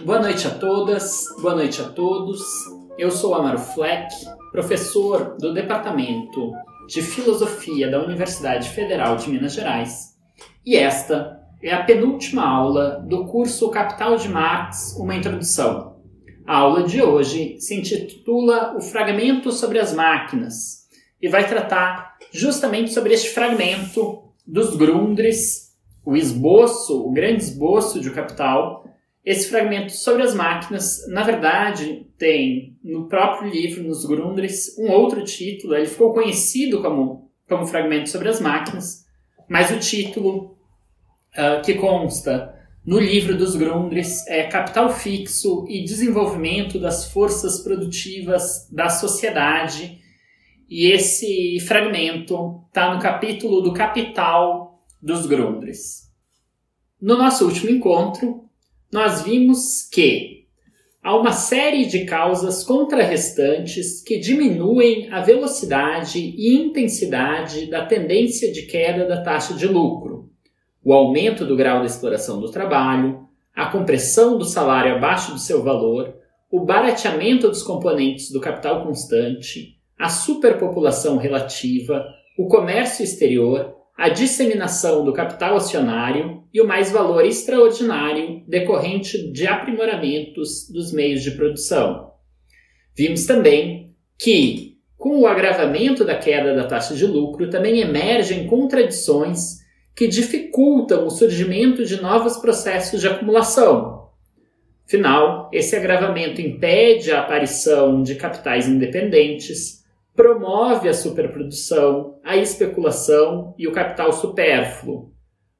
Boa noite a todas, boa noite a todos. Eu sou Amaro Fleck, professor do Departamento de Filosofia da Universidade Federal de Minas Gerais, e esta é a penúltima aula do curso Capital de Marx, uma introdução. A aula de hoje se intitula O Fragmento sobre as Máquinas e vai tratar justamente sobre este fragmento dos Grundrisse, o esboço, o grande esboço de O Capital, esse fragmento sobre as máquinas, na verdade, tem no próprio livro, nos Grundrisse, um outro título. Ele ficou conhecido como, como Fragmento sobre as Máquinas, mas o título uh, que consta no livro dos Grundrisse é Capital Fixo e Desenvolvimento das Forças Produtivas da Sociedade. E esse fragmento está no capítulo do Capital dos Grundrisse. No nosso último encontro, nós vimos que há uma série de causas contrarrestantes que diminuem a velocidade e intensidade da tendência de queda da taxa de lucro. O aumento do grau de exploração do trabalho, a compressão do salário abaixo do seu valor, o barateamento dos componentes do capital constante, a superpopulação relativa, o comércio exterior a disseminação do capital acionário e o mais valor extraordinário decorrente de aprimoramentos dos meios de produção. Vimos também que, com o agravamento da queda da taxa de lucro, também emergem contradições que dificultam o surgimento de novos processos de acumulação. Afinal, esse agravamento impede a aparição de capitais independentes, promove a superprodução, a especulação e o capital supérfluo.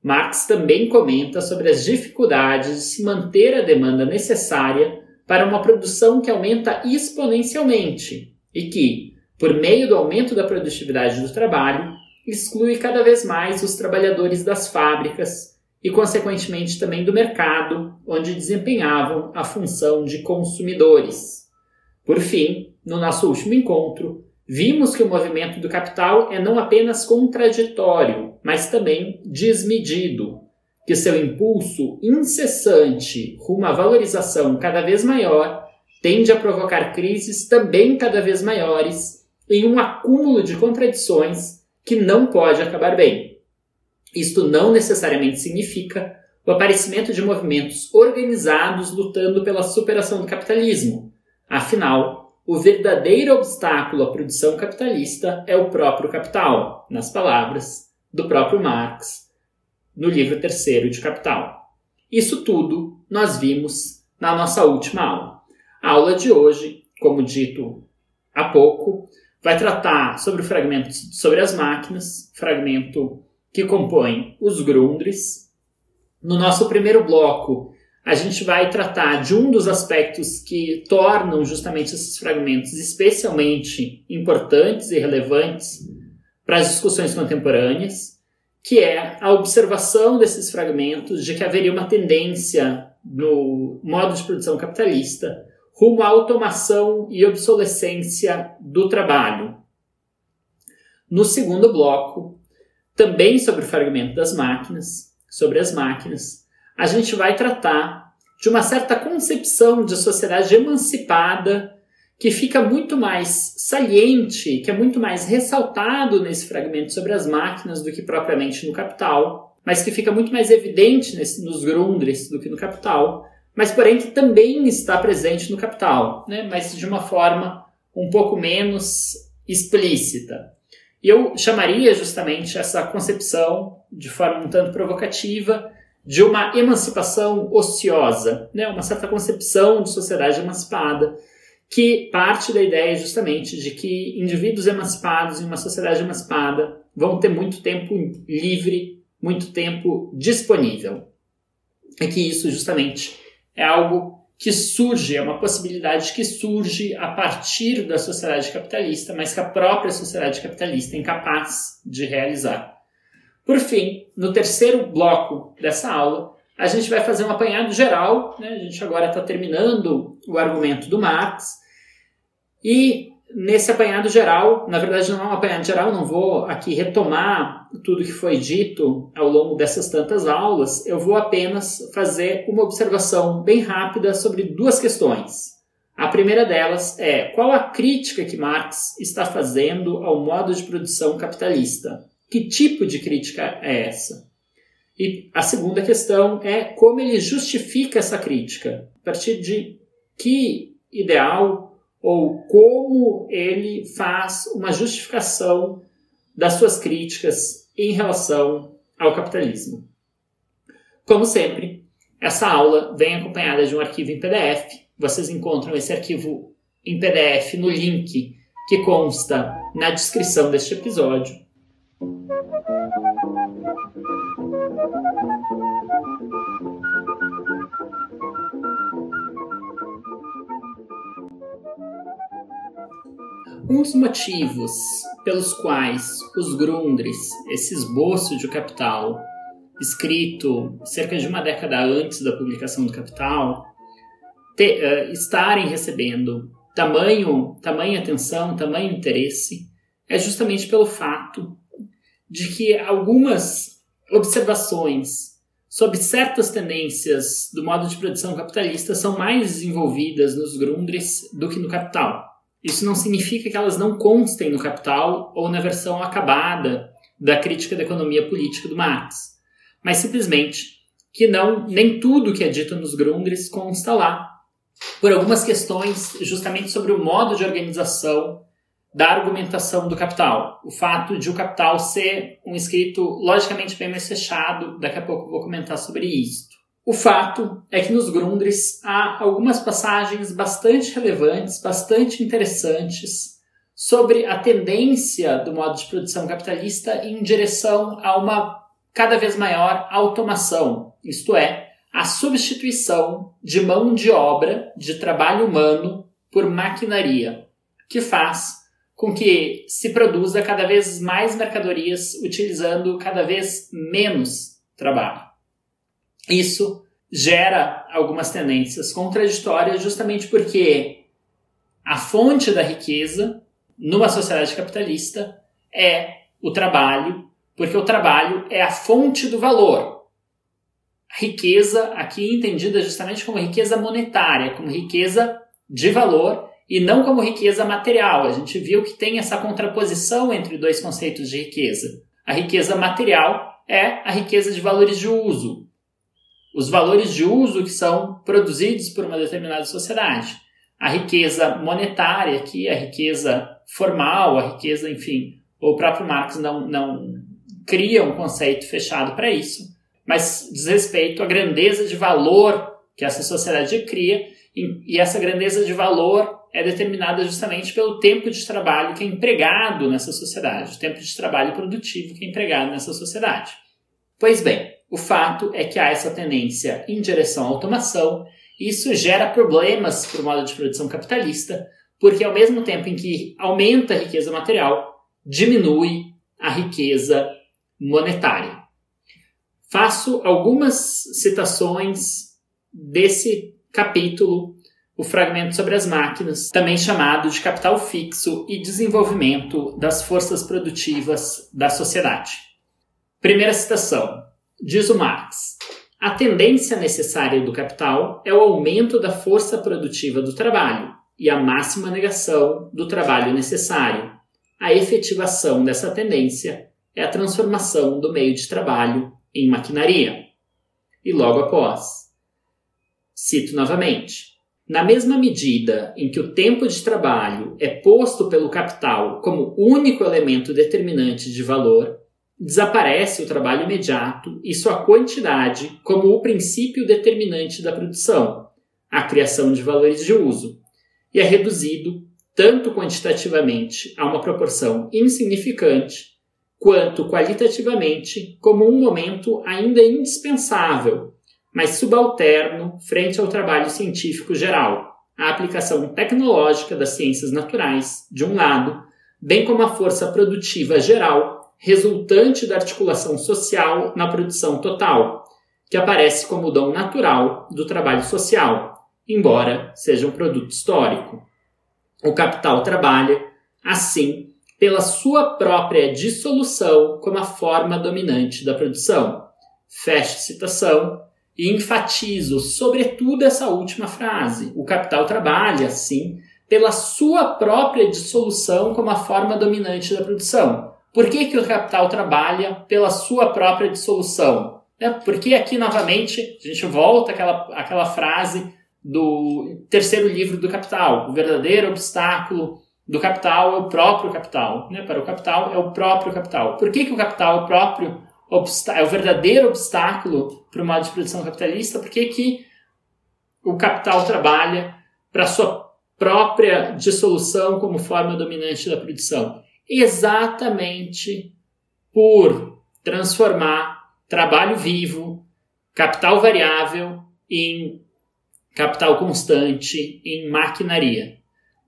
Marx também comenta sobre as dificuldades de se manter a demanda necessária para uma produção que aumenta exponencialmente e que, por meio do aumento da produtividade do trabalho, exclui cada vez mais os trabalhadores das fábricas e, consequentemente, também do mercado, onde desempenhavam a função de consumidores. Por fim, no nosso último encontro, Vimos que o movimento do capital é não apenas contraditório, mas também desmedido, que seu impulso incessante rumo à valorização cada vez maior tende a provocar crises também cada vez maiores em um acúmulo de contradições que não pode acabar bem. Isto não necessariamente significa o aparecimento de movimentos organizados lutando pela superação do capitalismo. Afinal, o verdadeiro obstáculo à produção capitalista é o próprio capital, nas palavras do próprio Marx, no livro terceiro de Capital. Isso tudo nós vimos na nossa última aula. A aula de hoje, como dito há pouco, vai tratar sobre o fragmento sobre as máquinas, fragmento que compõe os Grundrisse. No nosso primeiro bloco, a gente vai tratar de um dos aspectos que tornam justamente esses fragmentos especialmente importantes e relevantes para as discussões contemporâneas, que é a observação desses fragmentos de que haveria uma tendência no modo de produção capitalista rumo à automação e obsolescência do trabalho. No segundo bloco, também sobre o fragmento das máquinas, sobre as máquinas, a gente vai tratar de uma certa concepção de sociedade emancipada que fica muito mais saliente, que é muito mais ressaltado nesse fragmento sobre as máquinas do que propriamente no Capital, mas que fica muito mais evidente nesse, nos Grundrisse do que no Capital, mas porém que também está presente no Capital, né? mas de uma forma um pouco menos explícita. E eu chamaria justamente essa concepção, de forma um tanto provocativa, de uma emancipação ociosa, né? uma certa concepção de sociedade emancipada, que parte da ideia justamente de que indivíduos emancipados em uma sociedade emancipada vão ter muito tempo livre, muito tempo disponível. E que isso justamente é algo que surge, é uma possibilidade que surge a partir da sociedade capitalista, mas que a própria sociedade capitalista é incapaz de realizar. Por fim, no terceiro bloco dessa aula, a gente vai fazer um apanhado geral, né? a gente agora está terminando o argumento do Marx, e nesse apanhado geral, na verdade não é um apanhado geral, não vou aqui retomar tudo que foi dito ao longo dessas tantas aulas, eu vou apenas fazer uma observação bem rápida sobre duas questões. A primeira delas é qual a crítica que Marx está fazendo ao modo de produção capitalista? Que tipo de crítica é essa? E a segunda questão é como ele justifica essa crítica, a partir de que ideal ou como ele faz uma justificação das suas críticas em relação ao capitalismo. Como sempre, essa aula vem acompanhada de um arquivo em PDF. Vocês encontram esse arquivo em PDF no link que consta na descrição deste episódio. Um dos motivos pelos quais os Grundris, esse esboço de Capital, escrito cerca de uma década antes da publicação do Capital, te, uh, estarem recebendo tamanho, tamanha atenção, tamanho interesse, é justamente pelo fato de que algumas observações sobre certas tendências do modo de produção capitalista são mais desenvolvidas nos Grundris do que no Capital. Isso não significa que elas não constem no Capital ou na versão acabada da crítica da economia política do Marx, mas simplesmente que não nem tudo que é dito nos Grundris consta lá, por algumas questões justamente sobre o modo de organização da argumentação do capital. O fato de o capital ser um escrito logicamente bem mais fechado, daqui a pouco vou comentar sobre isso. O fato é que nos Grundris há algumas passagens bastante relevantes, bastante interessantes sobre a tendência do modo de produção capitalista em direção a uma cada vez maior automação, isto é, a substituição de mão de obra, de trabalho humano, por maquinaria, que faz com que se produza cada vez mais mercadorias utilizando cada vez menos trabalho. Isso gera algumas tendências contraditórias justamente porque a fonte da riqueza numa sociedade capitalista é o trabalho, porque o trabalho é a fonte do valor. Riqueza, aqui entendida justamente como riqueza monetária, como riqueza de valor e não como riqueza material. A gente viu que tem essa contraposição entre dois conceitos de riqueza. A riqueza material é a riqueza de valores de uso, os valores de uso que são produzidos por uma determinada sociedade. A riqueza monetária, que é a riqueza formal, a riqueza, enfim, o próprio Marx não, não cria um conceito fechado para isso, mas diz respeito à grandeza de valor que essa sociedade cria, e essa grandeza de valor é determinada justamente pelo tempo de trabalho que é empregado nessa sociedade, o tempo de trabalho produtivo que é empregado nessa sociedade. Pois bem, o fato é que há essa tendência em direção à automação, e isso gera problemas para o modo de produção capitalista, porque ao mesmo tempo em que aumenta a riqueza material, diminui a riqueza monetária. Faço algumas citações desse capítulo, o fragmento sobre as máquinas, também chamado de capital fixo e desenvolvimento das forças produtivas da sociedade. Primeira citação. Diz o Marx: a tendência necessária do capital é o aumento da força produtiva do trabalho e a máxima negação do trabalho necessário. A efetivação dessa tendência é a transformação do meio de trabalho em maquinaria. E logo após, cito novamente: na mesma medida em que o tempo de trabalho é posto pelo capital como único elemento determinante de valor, desaparece o trabalho imediato e sua quantidade como o princípio determinante da produção, a criação de valores de uso, e é reduzido tanto quantitativamente a uma proporção insignificante, quanto qualitativamente como um momento ainda indispensável, mas subalterno frente ao trabalho científico geral, a aplicação tecnológica das ciências naturais, de um lado, bem como a força produtiva geral resultante da articulação social na produção total, que aparece como dom natural do trabalho social, embora seja um produto histórico. o capital trabalha, assim, pela sua própria dissolução como a forma dominante da produção. Fecho citação e enfatizo sobretudo essa última frase. O capital trabalha, sim, pela sua própria dissolução como a forma dominante da produção. Por que, que o capital trabalha pela sua própria dissolução? É porque aqui novamente a gente volta àquela, àquela frase do terceiro livro do Capital. O verdadeiro obstáculo do capital é o próprio capital. Né? Para o capital é o próprio capital. Por que, que o capital é o próprio é o verdadeiro obstáculo para o modo de produção capitalista? Por que, que o capital trabalha para sua própria dissolução como forma dominante da produção? Exatamente por transformar trabalho vivo, capital variável, em capital constante, em maquinaria.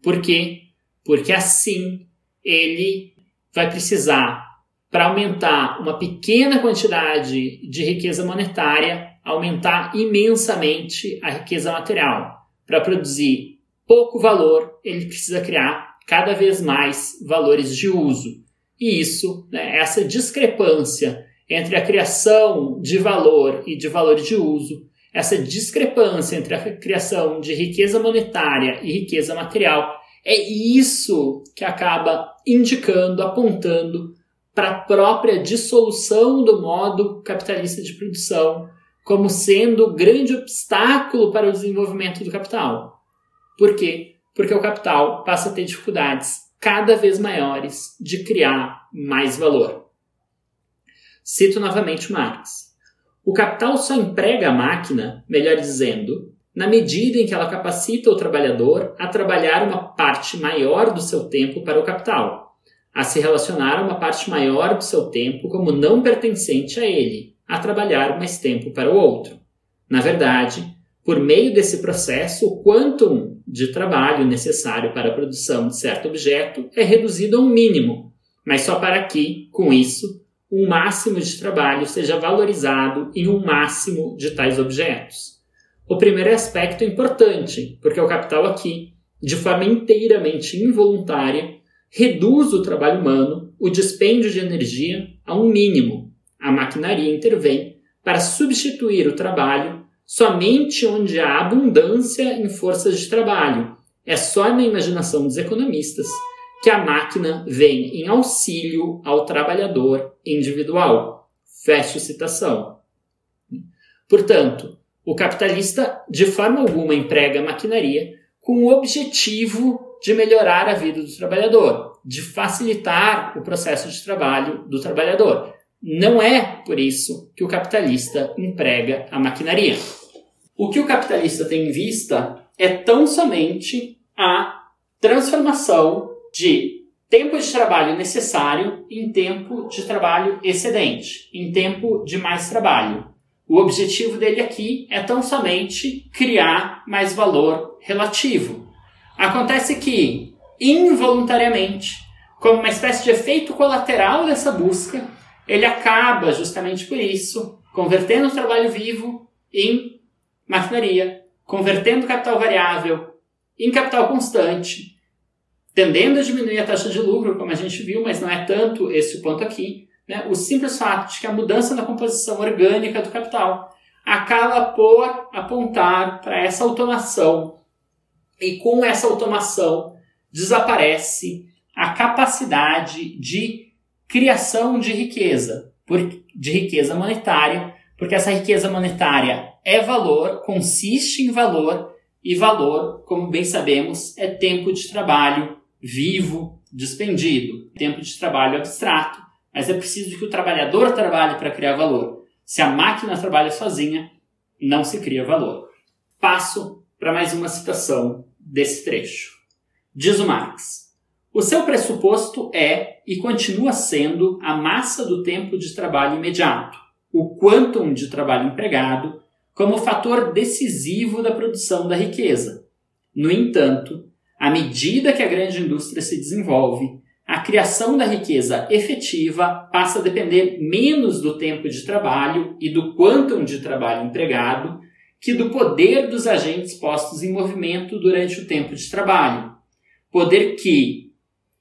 Por quê? Porque assim ele vai precisar para aumentar uma pequena quantidade de riqueza monetária, aumentar imensamente a riqueza material. Para produzir pouco valor, ele precisa criar cada vez mais valores de uso. E isso, né, essa discrepância entre a criação de valor e de valor de uso, essa discrepância entre a criação de riqueza monetária e riqueza material, é isso que acaba indicando, apontando para a própria dissolução do modo capitalista de produção como sendo o grande obstáculo para o desenvolvimento do capital. Por quê? Porque o capital passa a ter dificuldades cada vez maiores de criar mais valor. Cito novamente Marx. O capital só emprega a máquina, melhor dizendo, na medida em que ela capacita o trabalhador a trabalhar uma parte maior do seu tempo para o capital, a se relacionar a uma parte maior do seu tempo como não pertencente a ele, a trabalhar mais tempo para o outro. Na verdade, por meio desse processo, o quantum de trabalho necessário para a produção de certo objeto é reduzido a um mínimo, mas só para que, com isso, um máximo de trabalho seja valorizado em um máximo de tais objetos. O primeiro aspecto é importante, porque o capital aqui, de forma inteiramente involuntária, reduz o trabalho humano, o dispêndio de energia a um mínimo. A maquinaria intervém para substituir o trabalho somente onde há abundância em forças de trabalho. É só na imaginação dos economistas que a máquina vem em auxílio ao trabalhador individual. Fecho citação. Portanto, o capitalista de forma alguma emprega a maquinaria com o objetivo de melhorar a vida do trabalhador, de facilitar o processo de trabalho do trabalhador. Não é por isso que o capitalista emprega a maquinaria. O que o capitalista tem em vista é tão somente a transformação de tempo de trabalho necessário em tempo de trabalho excedente, em tempo de mais trabalho. O objetivo dele aqui é tão somente criar mais valor relativo, Acontece que, involuntariamente, como uma espécie de efeito colateral dessa busca, ele acaba, justamente por isso, convertendo o trabalho vivo em maquinaria, convertendo capital variável em capital constante, tendendo a diminuir a taxa de lucro, como a gente viu, mas não é tanto esse o ponto aqui. Né? O simples fato de que a mudança na composição orgânica do capital acaba por apontar para essa automação e com essa automação desaparece a capacidade de criação de riqueza, de riqueza monetária, porque essa riqueza monetária é valor, consiste em valor, e valor, como bem sabemos, é tempo de trabalho vivo, despendido, tempo de trabalho abstrato, mas é preciso que o trabalhador trabalhe para criar valor. Se a máquina trabalha sozinha, não se cria valor. Passo para mais uma citação desse trecho. Diz o Marx: o seu pressuposto é e continua sendo a massa do tempo de trabalho imediato, o quantum de trabalho empregado, como fator decisivo da produção da riqueza. No entanto, à medida que a grande indústria se desenvolve, a criação da riqueza efetiva passa a depender menos do tempo de trabalho e do quantum de trabalho empregado que do poder dos agentes postos em movimento durante o tempo de trabalho. poder que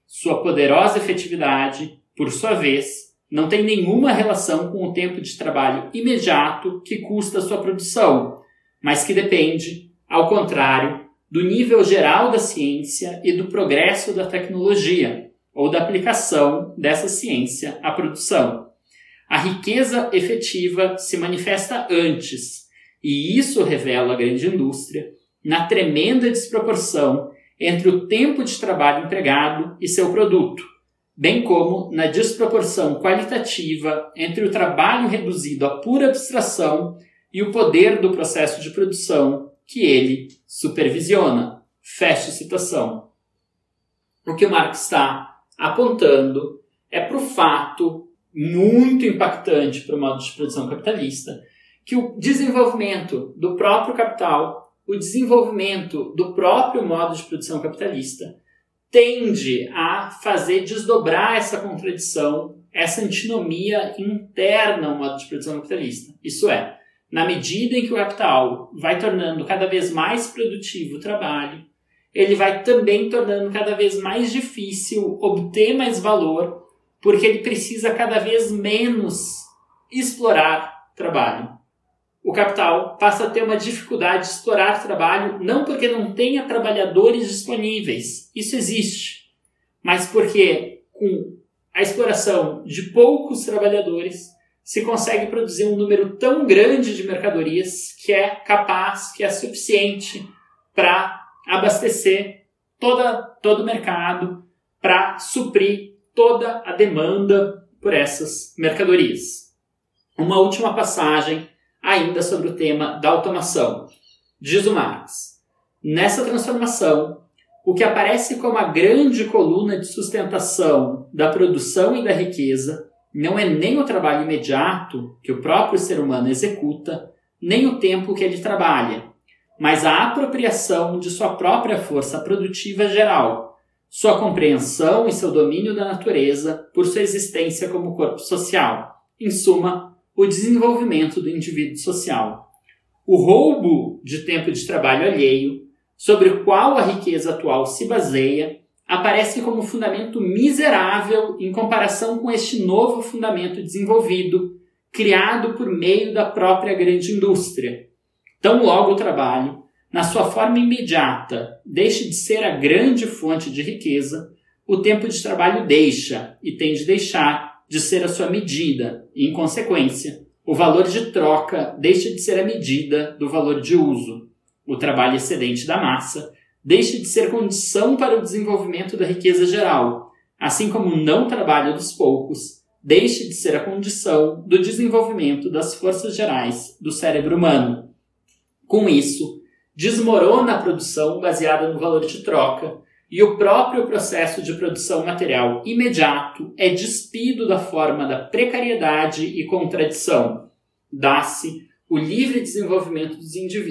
sua poderosa efetividade, por sua vez, não tem nenhuma relação com o tempo de trabalho imediato que custa sua produção, mas que depende, ao contrário, do nível geral da ciência e do progresso da tecnologia, ou da aplicação dessa ciência à produção. A riqueza efetiva se manifesta antes, e isso revela a grande indústria na tremenda desproporção entre o tempo de trabalho empregado e seu produto, bem como na desproporção qualitativa entre o trabalho reduzido a pura abstração e o poder do processo de produção que ele supervisiona. Fecha citação. O que o Marx está apontando é para o fato muito impactante para o modo de produção capitalista que o desenvolvimento do próprio capital, o desenvolvimento do próprio modo de produção capitalista, tende a fazer desdobrar essa contradição, essa antinomia interna ao modo de produção capitalista. Isso é, na medida em que o capital vai tornando cada vez mais produtivo o trabalho, ele vai também tornando cada vez mais difícil obter mais valor, porque ele precisa cada vez menos explorar trabalho. O capital passa a ter uma dificuldade de explorar trabalho não porque não tenha trabalhadores disponíveis, isso existe, mas porque com a exploração de poucos trabalhadores se consegue produzir um número tão grande de mercadorias que é capaz, que é suficiente para abastecer toda, todo o mercado, para suprir toda a demanda por essas mercadorias. Uma última passagem ainda sobre o tema da automação. Diz o Marx: nessa transformação, o que aparece como a grande coluna de sustentação da produção e da riqueza não é nem o trabalho imediato que o próprio ser humano executa, nem o tempo que ele trabalha, mas a apropriação de sua própria força produtiva geral, sua compreensão e seu domínio da natureza por sua existência como corpo social. Em suma, o desenvolvimento do indivíduo social. O roubo de tempo de trabalho alheio, sobre o qual a riqueza atual se baseia, aparece como fundamento miserável em comparação com este novo fundamento desenvolvido, criado por meio da própria grande indústria. Tão logo o trabalho, na sua forma imediata, deixe de ser a grande fonte de riqueza, o tempo de trabalho deixa e tem de deixar de ser a sua medida, e, em consequência, o valor de troca deixa de ser a medida do valor de uso. O trabalho excedente da massa deixe de ser condição para o desenvolvimento da riqueza geral, assim como o não trabalho dos poucos deixe de ser a condição do desenvolvimento das forças gerais do cérebro humano. Com isso, desmorona a produção baseada no valor de troca e o próprio processo de produção material imediato é despido da forma da precariedade e contradição. Dá-se o livre desenvolvimento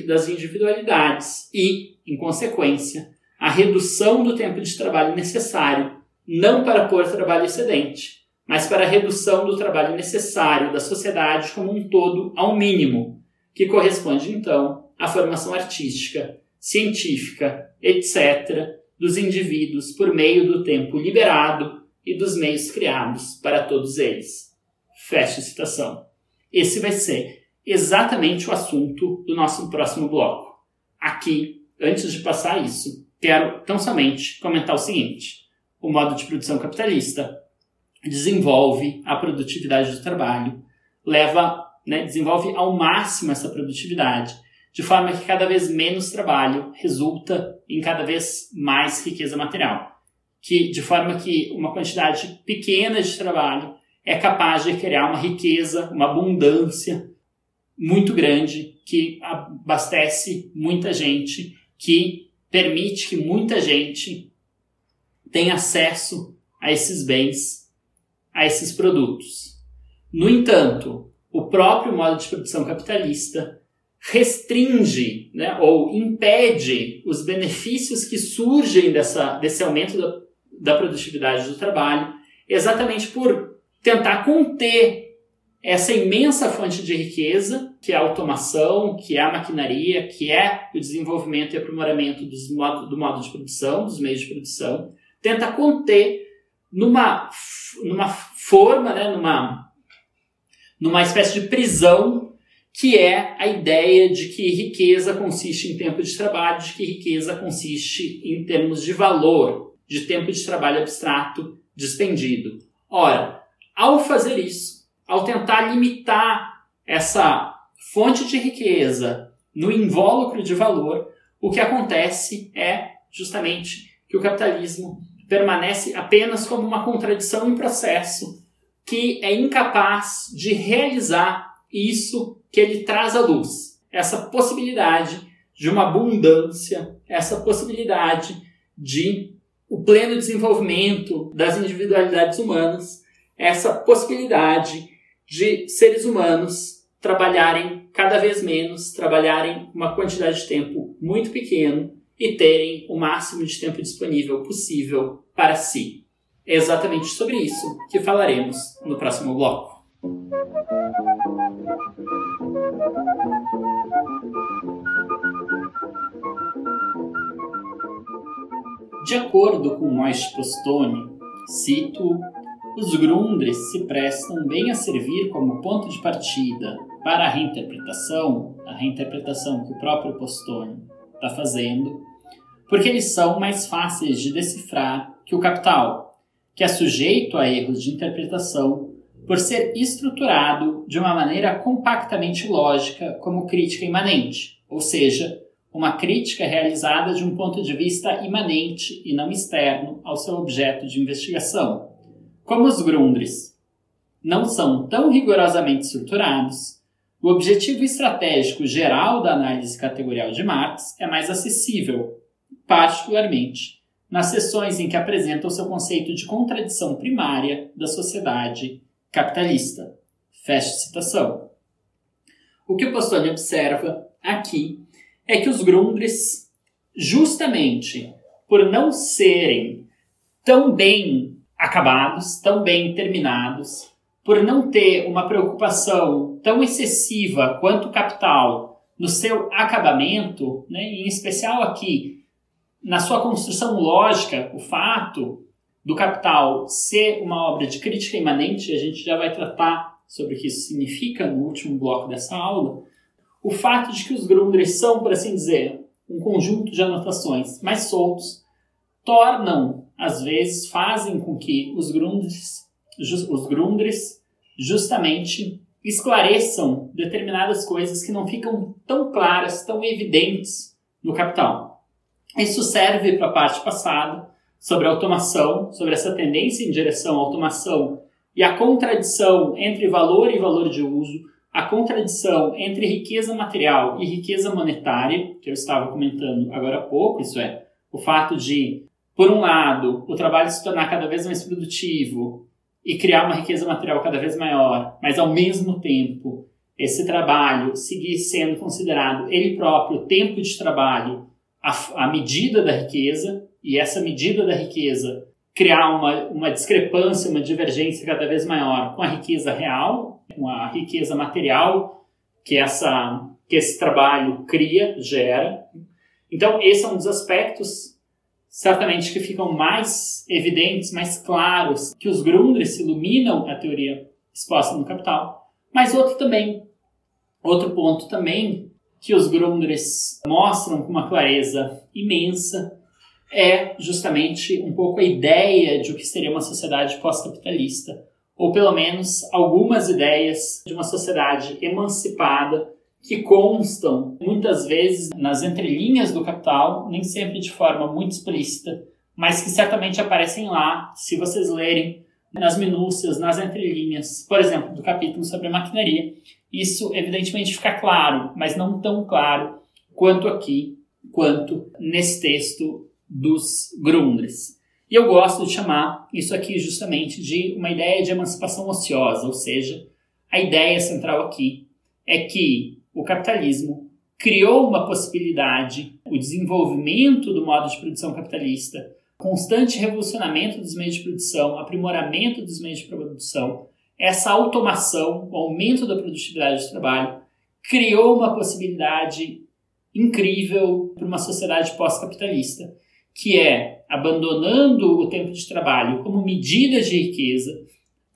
das individualidades e, em consequência, a redução do tempo de trabalho necessário, não para pôr trabalho excedente, mas para a redução do trabalho necessário da sociedade como um todo ao mínimo, que corresponde então à formação artística, científica, etc., dos indivíduos por meio do tempo liberado e dos meios criados para todos eles. Fecha citação. Esse vai ser exatamente o assunto do nosso próximo bloco. Aqui, antes de passar isso, quero tão somente comentar o seguinte: o modo de produção capitalista desenvolve a produtividade do trabalho, leva, né, desenvolve ao máximo essa produtividade, de forma que cada vez menos trabalho resulta em cada vez mais riqueza material, que de forma que uma quantidade pequena de trabalho é capaz de criar uma riqueza, uma abundância muito grande que abastece muita gente, que permite que muita gente tenha acesso a esses bens, a esses produtos. No entanto, o próprio modo de produção capitalista restringe né, ou impede os benefícios que surgem dessa, desse aumento da, da produtividade do trabalho, exatamente por tentar conter essa imensa fonte de riqueza, que é a automação, que é a maquinaria, que é o desenvolvimento e aprimoramento dos modo, do modo de produção, dos meios de produção, tenta conter numa, numa forma, né, numa, numa espécie de prisão, que é a ideia de que riqueza consiste em tempo de trabalho, de que riqueza consiste em termos de valor, de tempo de trabalho abstrato despendido. Ora, ao fazer isso, ao tentar limitar essa fonte de riqueza no invólucro de valor, o que acontece é justamente que o capitalismo permanece apenas como uma contradição em processo que é incapaz de realizar isso que ele traz à luz. Essa possibilidade de uma abundância, essa possibilidade de o pleno desenvolvimento das individualidades humanas, essa possibilidade de seres humanos trabalharem cada vez menos, trabalharem uma quantidade de tempo muito pequeno e terem o máximo de tempo disponível possível para si. É exatamente sobre isso que falaremos no próximo bloco. De acordo com Moist Postone, cito, os Grundres se prestam bem a servir como ponto de partida para a reinterpretação, a reinterpretação que o próprio Postone está fazendo, porque eles são mais fáceis de decifrar que o capital, que é sujeito a erros de interpretação por ser estruturado de uma maneira compactamente lógica como crítica imanente, ou seja, uma crítica realizada de um ponto de vista imanente e não externo ao seu objeto de investigação. Como os Grundris não são tão rigorosamente estruturados, o objetivo estratégico geral da análise categorial de Marx é mais acessível, particularmente nas sessões em que apresenta o seu conceito de contradição primária da sociedade capitalista. Fecha citação. O que o Postone observa aqui é que os Grundris, justamente por não serem tão bem acabados, tão bem terminados, por não ter uma preocupação tão excessiva quanto o capital no seu acabamento, né, em especial aqui na sua construção lógica, o fato do capital ser uma obra de crítica imanente, a gente já vai tratar sobre o que isso significa no último bloco dessa aula, o fato de que os Grundris são, por assim dizer, um conjunto de anotações mais soltos, tornam, às vezes, fazem com que os Grundris, os Grundris justamente esclareçam determinadas coisas que não ficam tão claras, tão evidentes no capital. Isso serve para a parte passada, sobre a automação, sobre essa tendência em direção à automação e a contradição entre valor e valor de uso, a contradição entre riqueza material e riqueza monetária, que eu estava comentando agora há pouco, isso é, o fato de, por um lado, o trabalho se tornar cada vez mais produtivo e criar uma riqueza material cada vez maior, mas ao mesmo tempo esse trabalho seguir sendo considerado ele próprio tempo de trabalho, a, a medida da riqueza, e essa medida da riqueza criar uma, uma discrepância, uma divergência cada vez maior com a riqueza real, com a riqueza material que essa que esse trabalho cria, gera. Então, esse é um dos aspectos certamente que ficam mais evidentes, mais claros, que os Grundrisse iluminam a teoria exposta no Capital. Mas outro também, outro ponto também que os Grundrisse mostram com uma clareza imensa é justamente um pouco a ideia de o que seria uma sociedade pós-capitalista ou pelo menos algumas ideias de uma sociedade emancipada que constam muitas vezes nas entrelinhas do Capital, nem sempre de forma muito explícita, mas que certamente aparecem lá se vocês lerem nas minúcias, nas entrelinhas, por exemplo, do capítulo sobre maquinaria. Isso evidentemente fica claro, mas não tão claro quanto aqui, quanto nesse texto dos Grundres. E eu gosto de chamar isso aqui justamente de uma ideia de emancipação ociosa, ou seja, a ideia central aqui é que o capitalismo criou uma possibilidade, o desenvolvimento do modo de produção capitalista, constante revolucionamento dos meios de produção, aprimoramento dos meios de produção, essa automação, o aumento da produtividade do trabalho, criou uma possibilidade incrível para uma sociedade pós-capitalista, que é abandonando o tempo de trabalho como medida de riqueza,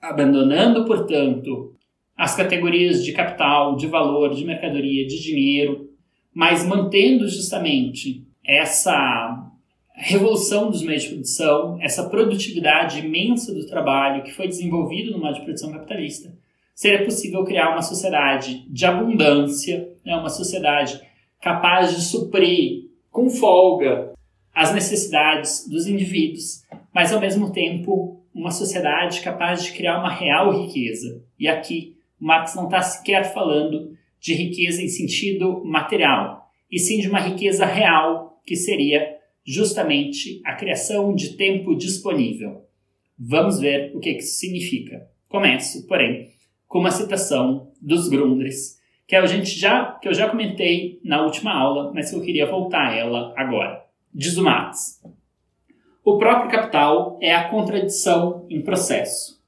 abandonando, portanto, as categorias de capital, de valor, de mercadoria, de dinheiro, mas mantendo justamente essa revolução dos meios de produção, essa produtividade imensa do trabalho que foi desenvolvido no modo de produção capitalista, seria possível criar uma sociedade de abundância, né, uma sociedade capaz de suprir com folga as necessidades dos indivíduos, mas ao mesmo tempo uma sociedade capaz de criar uma real riqueza. E aqui Marx não está sequer falando de riqueza em sentido material, e sim de uma riqueza real, que seria justamente a criação de tempo disponível. Vamos ver o que isso significa. Começo, porém, com uma citação dos Grundrisse, que a gente já que eu já comentei na última aula, mas que eu queria voltar a ela agora. Diz o Marx: O próprio capital é a contradição em processo,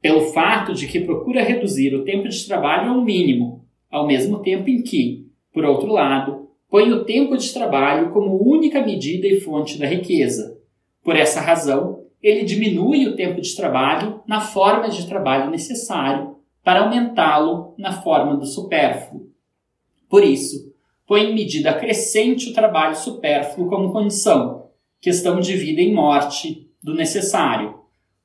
pelo fato de que procura reduzir o tempo de trabalho ao mínimo, ao mesmo tempo em que, por outro lado, põe o tempo de trabalho como única medida e fonte da riqueza. Por essa razão, ele diminui o tempo de trabalho na forma de trabalho necessário para aumentá-lo na forma do supérfluo. Por isso, põe em medida crescente o trabalho supérfluo como condição, questão de vida e morte do necessário.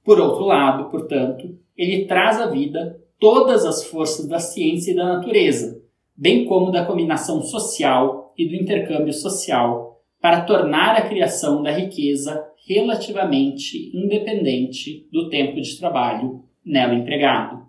Por outro lado, portanto, ele traz à vida todas as forças da ciência e da natureza, bem como da combinação social e do intercâmbio social para tornar a criação da riqueza relativamente independente do tempo de trabalho nela empregado.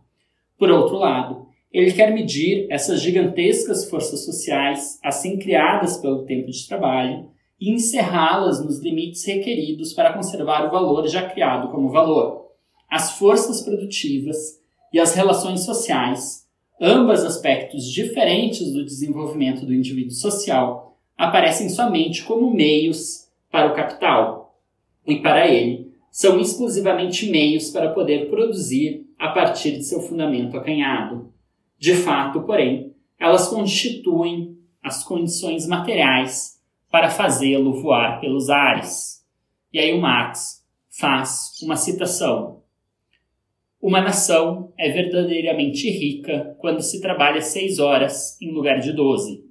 Por outro lado, ele quer medir essas gigantescas forças sociais, assim criadas pelo tempo de trabalho, e encerrá-las nos limites requeridos para conservar o valor já criado como valor. As forças produtivas e as relações sociais ambas aspectos diferentes do desenvolvimento do indivíduo social, aparecem somente como meios para o capital. E para ele, são exclusivamente meios para poder produzir a partir de seu fundamento acanhado. De fato, porém, elas constituem as condições materiais para fazê-lo voar pelos ares. E aí o Marx faz uma citação uma nação é verdadeiramente rica quando se trabalha seis horas em lugar de doze.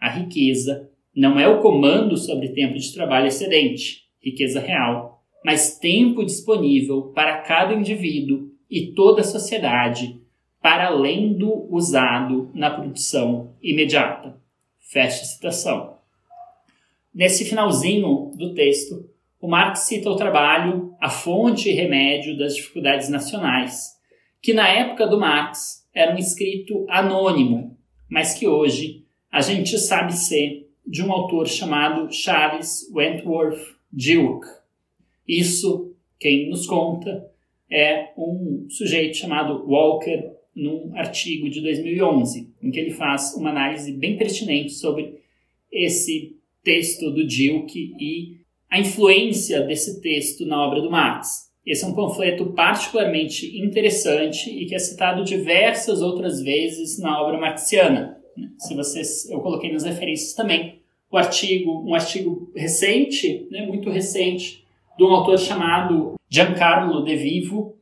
A riqueza não é o comando sobre tempo de trabalho excedente, riqueza real, mas tempo disponível para cada indivíduo e toda a sociedade, para além do usado na produção imediata. Fecha citação. Nesse finalzinho do texto, o Marx cita o trabalho, a fonte e remédio das dificuldades nacionais, que na época do Marx era um escrito anônimo, mas que hoje a gente sabe ser de um autor chamado Charles Wentworth Duke. Isso, quem nos conta, é um sujeito chamado Walker, num artigo de 2011, em que ele faz uma análise bem pertinente sobre esse texto do Duke e a influência desse texto na obra do Marx. Esse é um panfleto particularmente interessante e que é citado diversas outras vezes na obra marxiana. Se vocês, eu coloquei nas referências também o artigo, um artigo recente, né, muito recente, de um autor chamado Giancarlo De Vivo,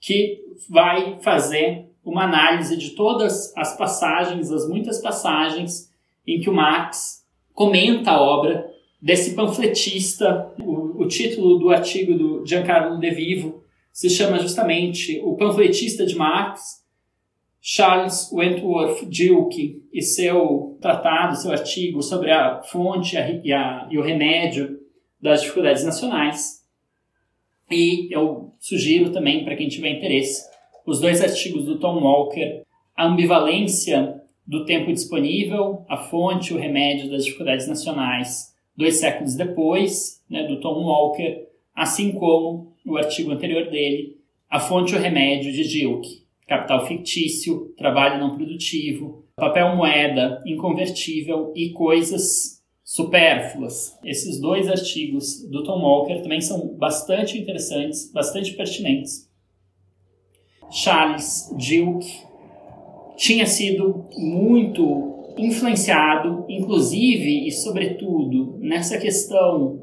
que vai fazer uma análise de todas as passagens, as muitas passagens em que o Marx comenta a obra desse panfletista. O, o, título do artigo do Giancarlo De Vivo se chama justamente O Panfletista de Marx, Charles Wentworth Duke e seu tratado, seu artigo sobre a fonte e, a, e o remédio das dificuldades nacionais. E eu sugiro também, para quem tiver interesse, os dois artigos do Tom Walker, A Ambivalência do Tempo Disponível, a fonte o remédio das dificuldades nacionais, dois séculos depois, né, do Tom Walker, assim como o artigo anterior dele, A Fonte o Remédio de Dilke, Capital Fictício, Trabalho Não Produtivo, Papel Moeda Inconvertível e Coisas Supérfluas. Esses dois artigos do Tom Walker também são bastante interessantes, bastante pertinentes. Charles Duke tinha sido muito influenciado, inclusive e sobretudo, nessa questão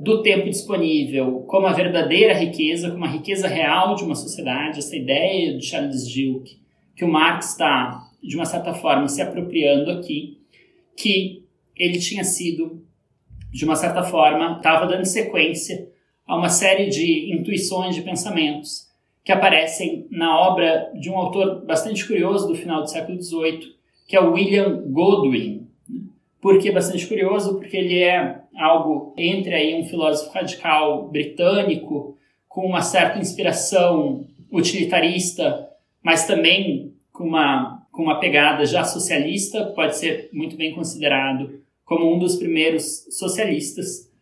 do tempo disponível como a verdadeira riqueza, como a riqueza real de uma sociedade, essa ideia de Charles Duke, que o Marx está, de uma certa forma, se apropriando aqui, que ele tinha sido, de uma certa forma, estava dando sequência a uma série de intuições, de pensamentos que aparecem na obra de um autor bastante curioso do final do século XVIII, que é o William Godwin. Por que bastante curioso? Porque ele é algo entre aí um filósofo radical britânico com uma certa inspiração utilitarista, mas também com uma, com uma pegada já socialista, pode ser muito bem considerado como um dos primeiros socialistas.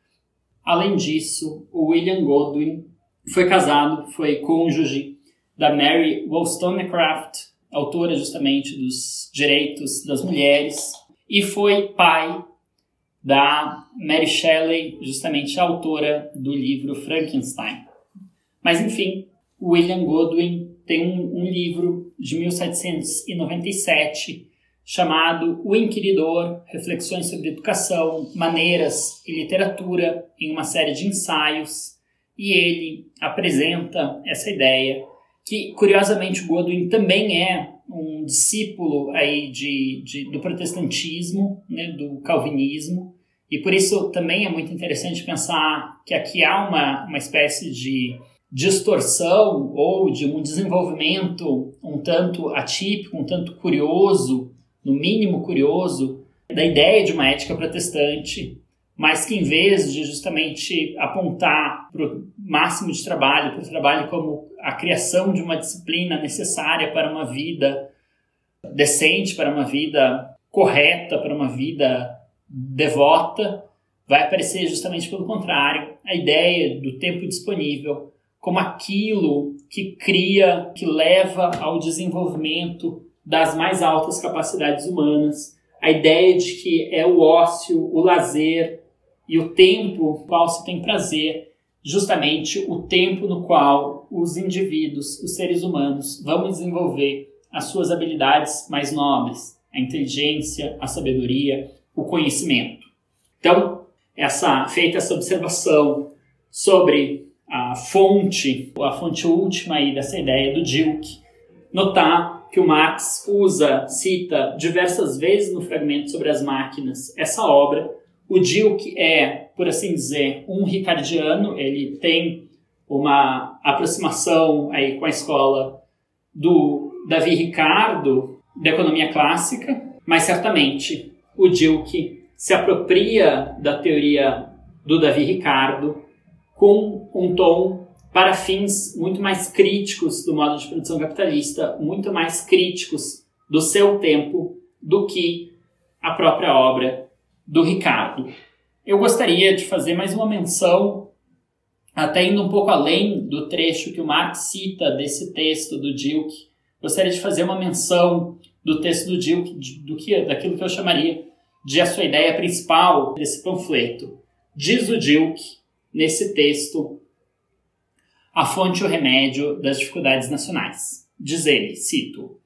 Além disso, o William Godwin foi casado, foi cônjuge da Mary Wollstonecraft, autora justamente dos direitos das mulheres, e foi pai da Mary Shelley, justamente autora do livro Frankenstein. Mas enfim, William Godwin tem um, um livro de 1797 chamado O Inquiridor, Reflexões sobre Educação, Maneiras e Literatura, em uma série de ensaios, e ele apresenta essa ideia que, curiosamente, Godwin também é um discípulo aí de, de do protestantismo, né, do calvinismo, e por isso também é muito interessante pensar que aqui há uma, uma espécie de distorção ou de um desenvolvimento um tanto atípico, um tanto curioso, no mínimo curioso, da ideia de uma ética protestante, mas que em vez de justamente apontar para o máximo de trabalho, para o trabalho como a criação de uma disciplina necessária para uma vida decente, para uma vida correta, para uma vida devota, vai aparecer justamente pelo contrário, a ideia do tempo disponível como aquilo que cria, que leva ao desenvolvimento das mais altas capacidades humanas, a ideia de que é o ócio, o lazer e o tempo no qual se tem prazer, justamente o tempo no qual os indivíduos, os seres humanos, vão desenvolver as suas habilidades mais nobres, a inteligência, a sabedoria, o conhecimento. Então, essa feita essa observação sobre a fonte, a fonte última aí dessa ideia do Dilke, notar que o Marx usa, cita diversas vezes no fragmento sobre as máquinas essa obra. O Dilke é, por assim dizer, um ricardiano, ele tem uma aproximação aí com a escola do Davi Ricardo da economia clássica, mas certamente o Dilke se apropria da teoria do Davi Ricardo com um tom para fins muito mais críticos do modo de produção capitalista, muito mais críticos do seu tempo do que a própria obra do Ricardo. Eu gostaria de fazer mais uma menção, até indo um pouco além do trecho que o Marx cita desse texto do Dilke, gostaria de fazer uma menção do texto do Dilke, do que, daquilo que eu chamaria de a sua ideia principal desse panfleto. Diz o Dilke, nesse texto, a fonte e o remédio das dificuldades nacionais. Diz ele, cito,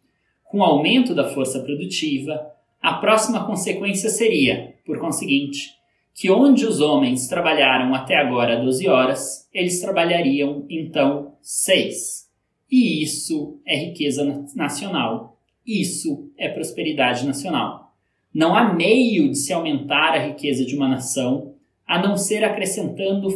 com o aumento da força produtiva, a próxima consequência seria, por conseguinte, que onde os homens trabalharam até agora 12 horas, eles trabalhariam então 6. E isso é riqueza nacional isso é prosperidade nacional. Não há meio de se aumentar a riqueza de uma nação a não ser acrescentando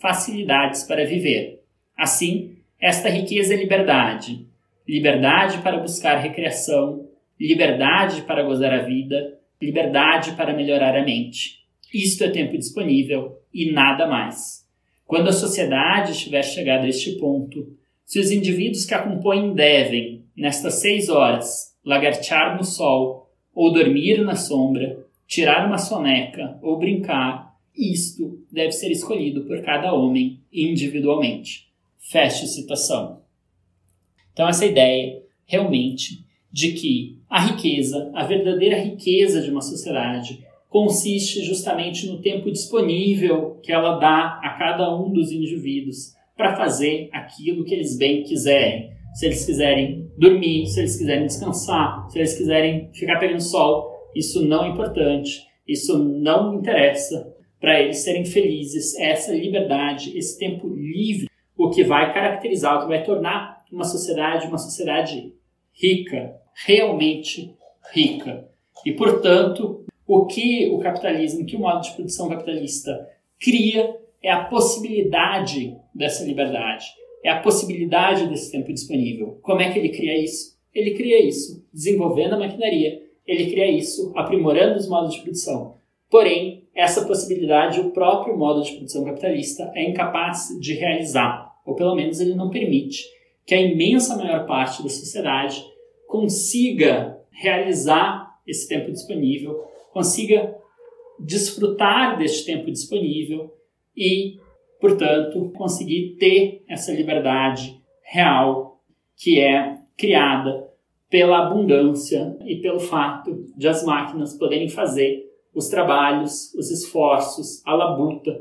facilidades para viver. Assim, esta riqueza é liberdade. Liberdade para buscar recreação, liberdade para gozar a vida, liberdade para melhorar a mente. Isto é tempo disponível e nada mais. Quando a sociedade estiver chegada a este ponto, se os indivíduos que a compõem devem, nestas seis horas, lagartear no sol, ou dormir na sombra, tirar uma soneca ou brincar, isto deve ser escolhido por cada homem individualmente. Feche citação. Então, essa ideia realmente de que a riqueza, a verdadeira riqueza de uma sociedade, consiste justamente no tempo disponível que ela dá a cada um dos indivíduos para fazer aquilo que eles bem quiserem, se eles quiserem dormir, se eles quiserem descansar, se eles quiserem ficar pegando sol, isso não é importante, isso não interessa para eles serem felizes. É essa liberdade, esse tempo livre, o que vai caracterizar, o que vai tornar uma sociedade uma sociedade rica, realmente rica. E, portanto, o que o capitalismo, que o modo de produção capitalista cria é a possibilidade dessa liberdade, é a possibilidade desse tempo disponível. Como é que ele cria isso? Ele cria isso desenvolvendo a maquinaria, ele cria isso aprimorando os modos de produção. Porém, essa possibilidade o próprio modo de produção capitalista é incapaz de realizar, ou pelo menos ele não permite que a imensa maior parte da sociedade consiga realizar esse tempo disponível, consiga desfrutar deste tempo disponível e, portanto, conseguir ter essa liberdade real que é criada pela abundância e pelo fato de as máquinas poderem fazer os trabalhos, os esforços, a labuta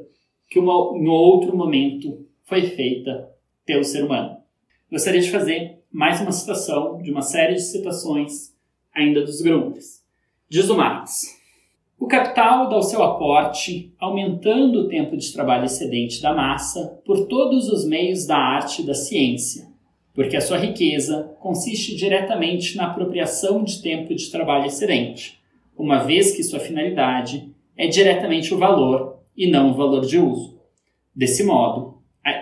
que uma, em outro momento foi feita pelo ser humano. Gostaria de fazer mais uma citação de uma série de citações ainda dos Grumpes. Diz o Marx: O capital dá o seu aporte, aumentando o tempo de trabalho excedente da massa por todos os meios da arte e da ciência, porque a sua riqueza consiste diretamente na apropriação de tempo de trabalho excedente, uma vez que sua finalidade é diretamente o valor e não o valor de uso. Desse modo,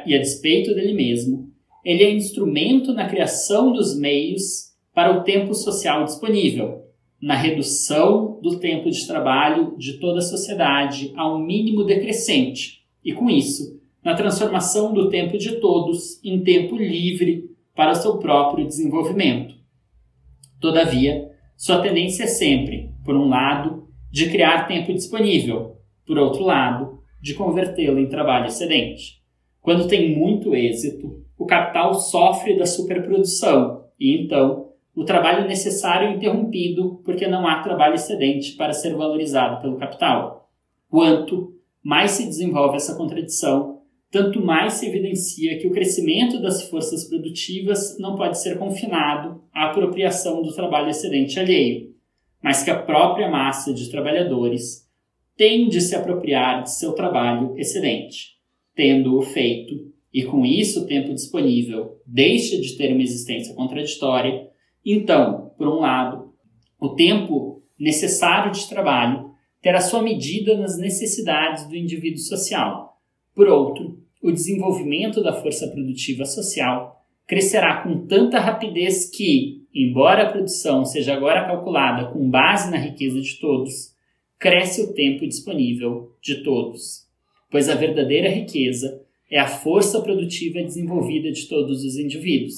e a despeito dele mesmo, ele é instrumento na criação dos meios para o tempo social disponível, na redução do tempo de trabalho de toda a sociedade a um mínimo decrescente, e com isso, na transformação do tempo de todos em tempo livre para seu próprio desenvolvimento. Todavia, sua tendência é sempre, por um lado, de criar tempo disponível, por outro lado, de convertê-lo em trabalho excedente. Quando tem muito êxito, o capital sofre da superprodução e então o trabalho necessário é interrompido porque não há trabalho excedente para ser valorizado pelo capital. Quanto mais se desenvolve essa contradição, tanto mais se evidencia que o crescimento das forças produtivas não pode ser confinado à apropriação do trabalho excedente alheio, mas que a própria massa de trabalhadores tem de se apropriar de seu trabalho excedente, tendo-o feito e com isso o tempo disponível deixa de ter uma existência contraditória, então, por um lado, o tempo necessário de trabalho terá sua medida nas necessidades do indivíduo social. Por outro, o desenvolvimento da força produtiva social crescerá com tanta rapidez que, embora a produção seja agora calculada com base na riqueza de todos, cresce o tempo disponível de todos, pois a verdadeira riqueza é a força produtiva desenvolvida de todos os indivíduos.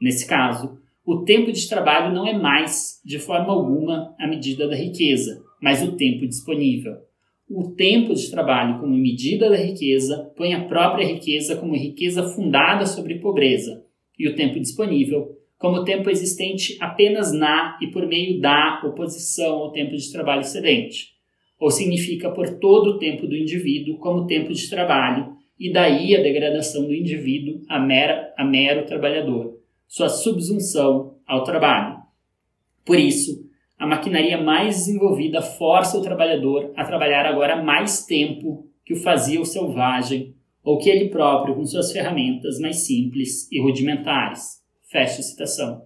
Nesse caso, o tempo de trabalho não é mais, de forma alguma, a medida da riqueza, mas o tempo disponível. O tempo de trabalho como medida da riqueza põe a própria riqueza como riqueza fundada sobre pobreza, e o tempo disponível como tempo existente apenas na e por meio da oposição ao tempo de trabalho excedente, ou significa por todo o tempo do indivíduo como tempo de trabalho e daí a degradação do indivíduo a, mera, a mero trabalhador, sua subsunção ao trabalho. Por isso, a maquinaria mais desenvolvida força o trabalhador a trabalhar agora mais tempo que o fazia o selvagem ou que ele próprio com suas ferramentas mais simples e rudimentares. Fecha citação.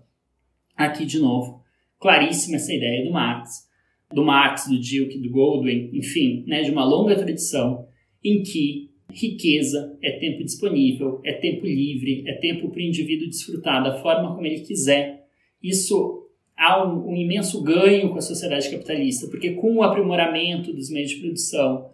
Aqui de novo, claríssima essa ideia do Marx, do Marx, do Dilke, do Goldwyn, enfim, né, de uma longa tradição em que riqueza, é tempo disponível, é tempo livre, é tempo para o indivíduo desfrutar da forma como ele quiser. Isso há um, um, imenso ganho com a sociedade capitalista, porque com o aprimoramento dos meios de produção,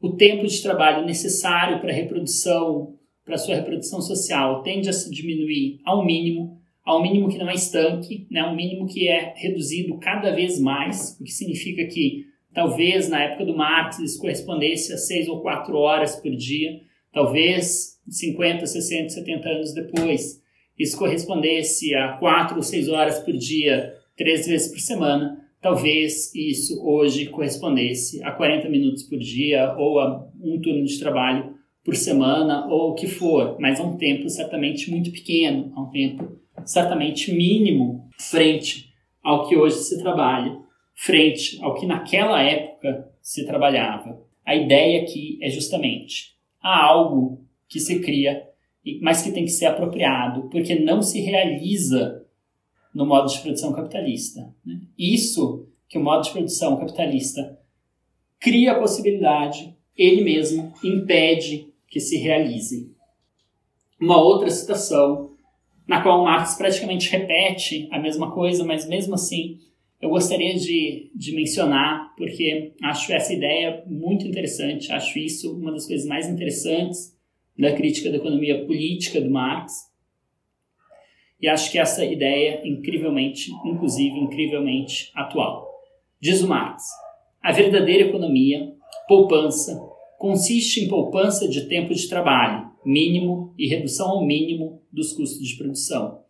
o tempo de trabalho necessário para a reprodução, para a sua reprodução social, tende a se diminuir ao mínimo, ao mínimo que não é estanque, né, ao mínimo que é reduzido cada vez mais, o que significa que Talvez na época do Marx isso correspondesse a seis ou quatro horas por dia. Talvez 50, 60, 70 anos depois isso correspondesse a quatro ou seis horas por dia, três vezes por semana. Talvez isso hoje correspondesse a 40 minutos por dia ou a um turno de trabalho por semana ou o que for, mas a um tempo certamente muito pequeno, a um tempo certamente mínimo frente ao que hoje se trabalha, frente ao que naquela época se trabalhava. A ideia aqui é justamente há algo que se cria, mas que tem que ser apropriado, porque não se realiza no modo de produção capitalista. Né? Isso que o modo de produção capitalista cria a possibilidade, ele mesmo impede que se realize. Uma outra citação, na qual Marx praticamente repete a mesma coisa, mas mesmo assim eu gostaria de, de mencionar, porque acho essa ideia muito interessante, acho isso uma das coisas mais interessantes da crítica da economia política do Marx. E acho que essa ideia incrivelmente, inclusive incrivelmente atual. Diz o Marx: a verdadeira economia, poupança, consiste em poupança de tempo de trabalho mínimo e redução ao mínimo dos custos de produção.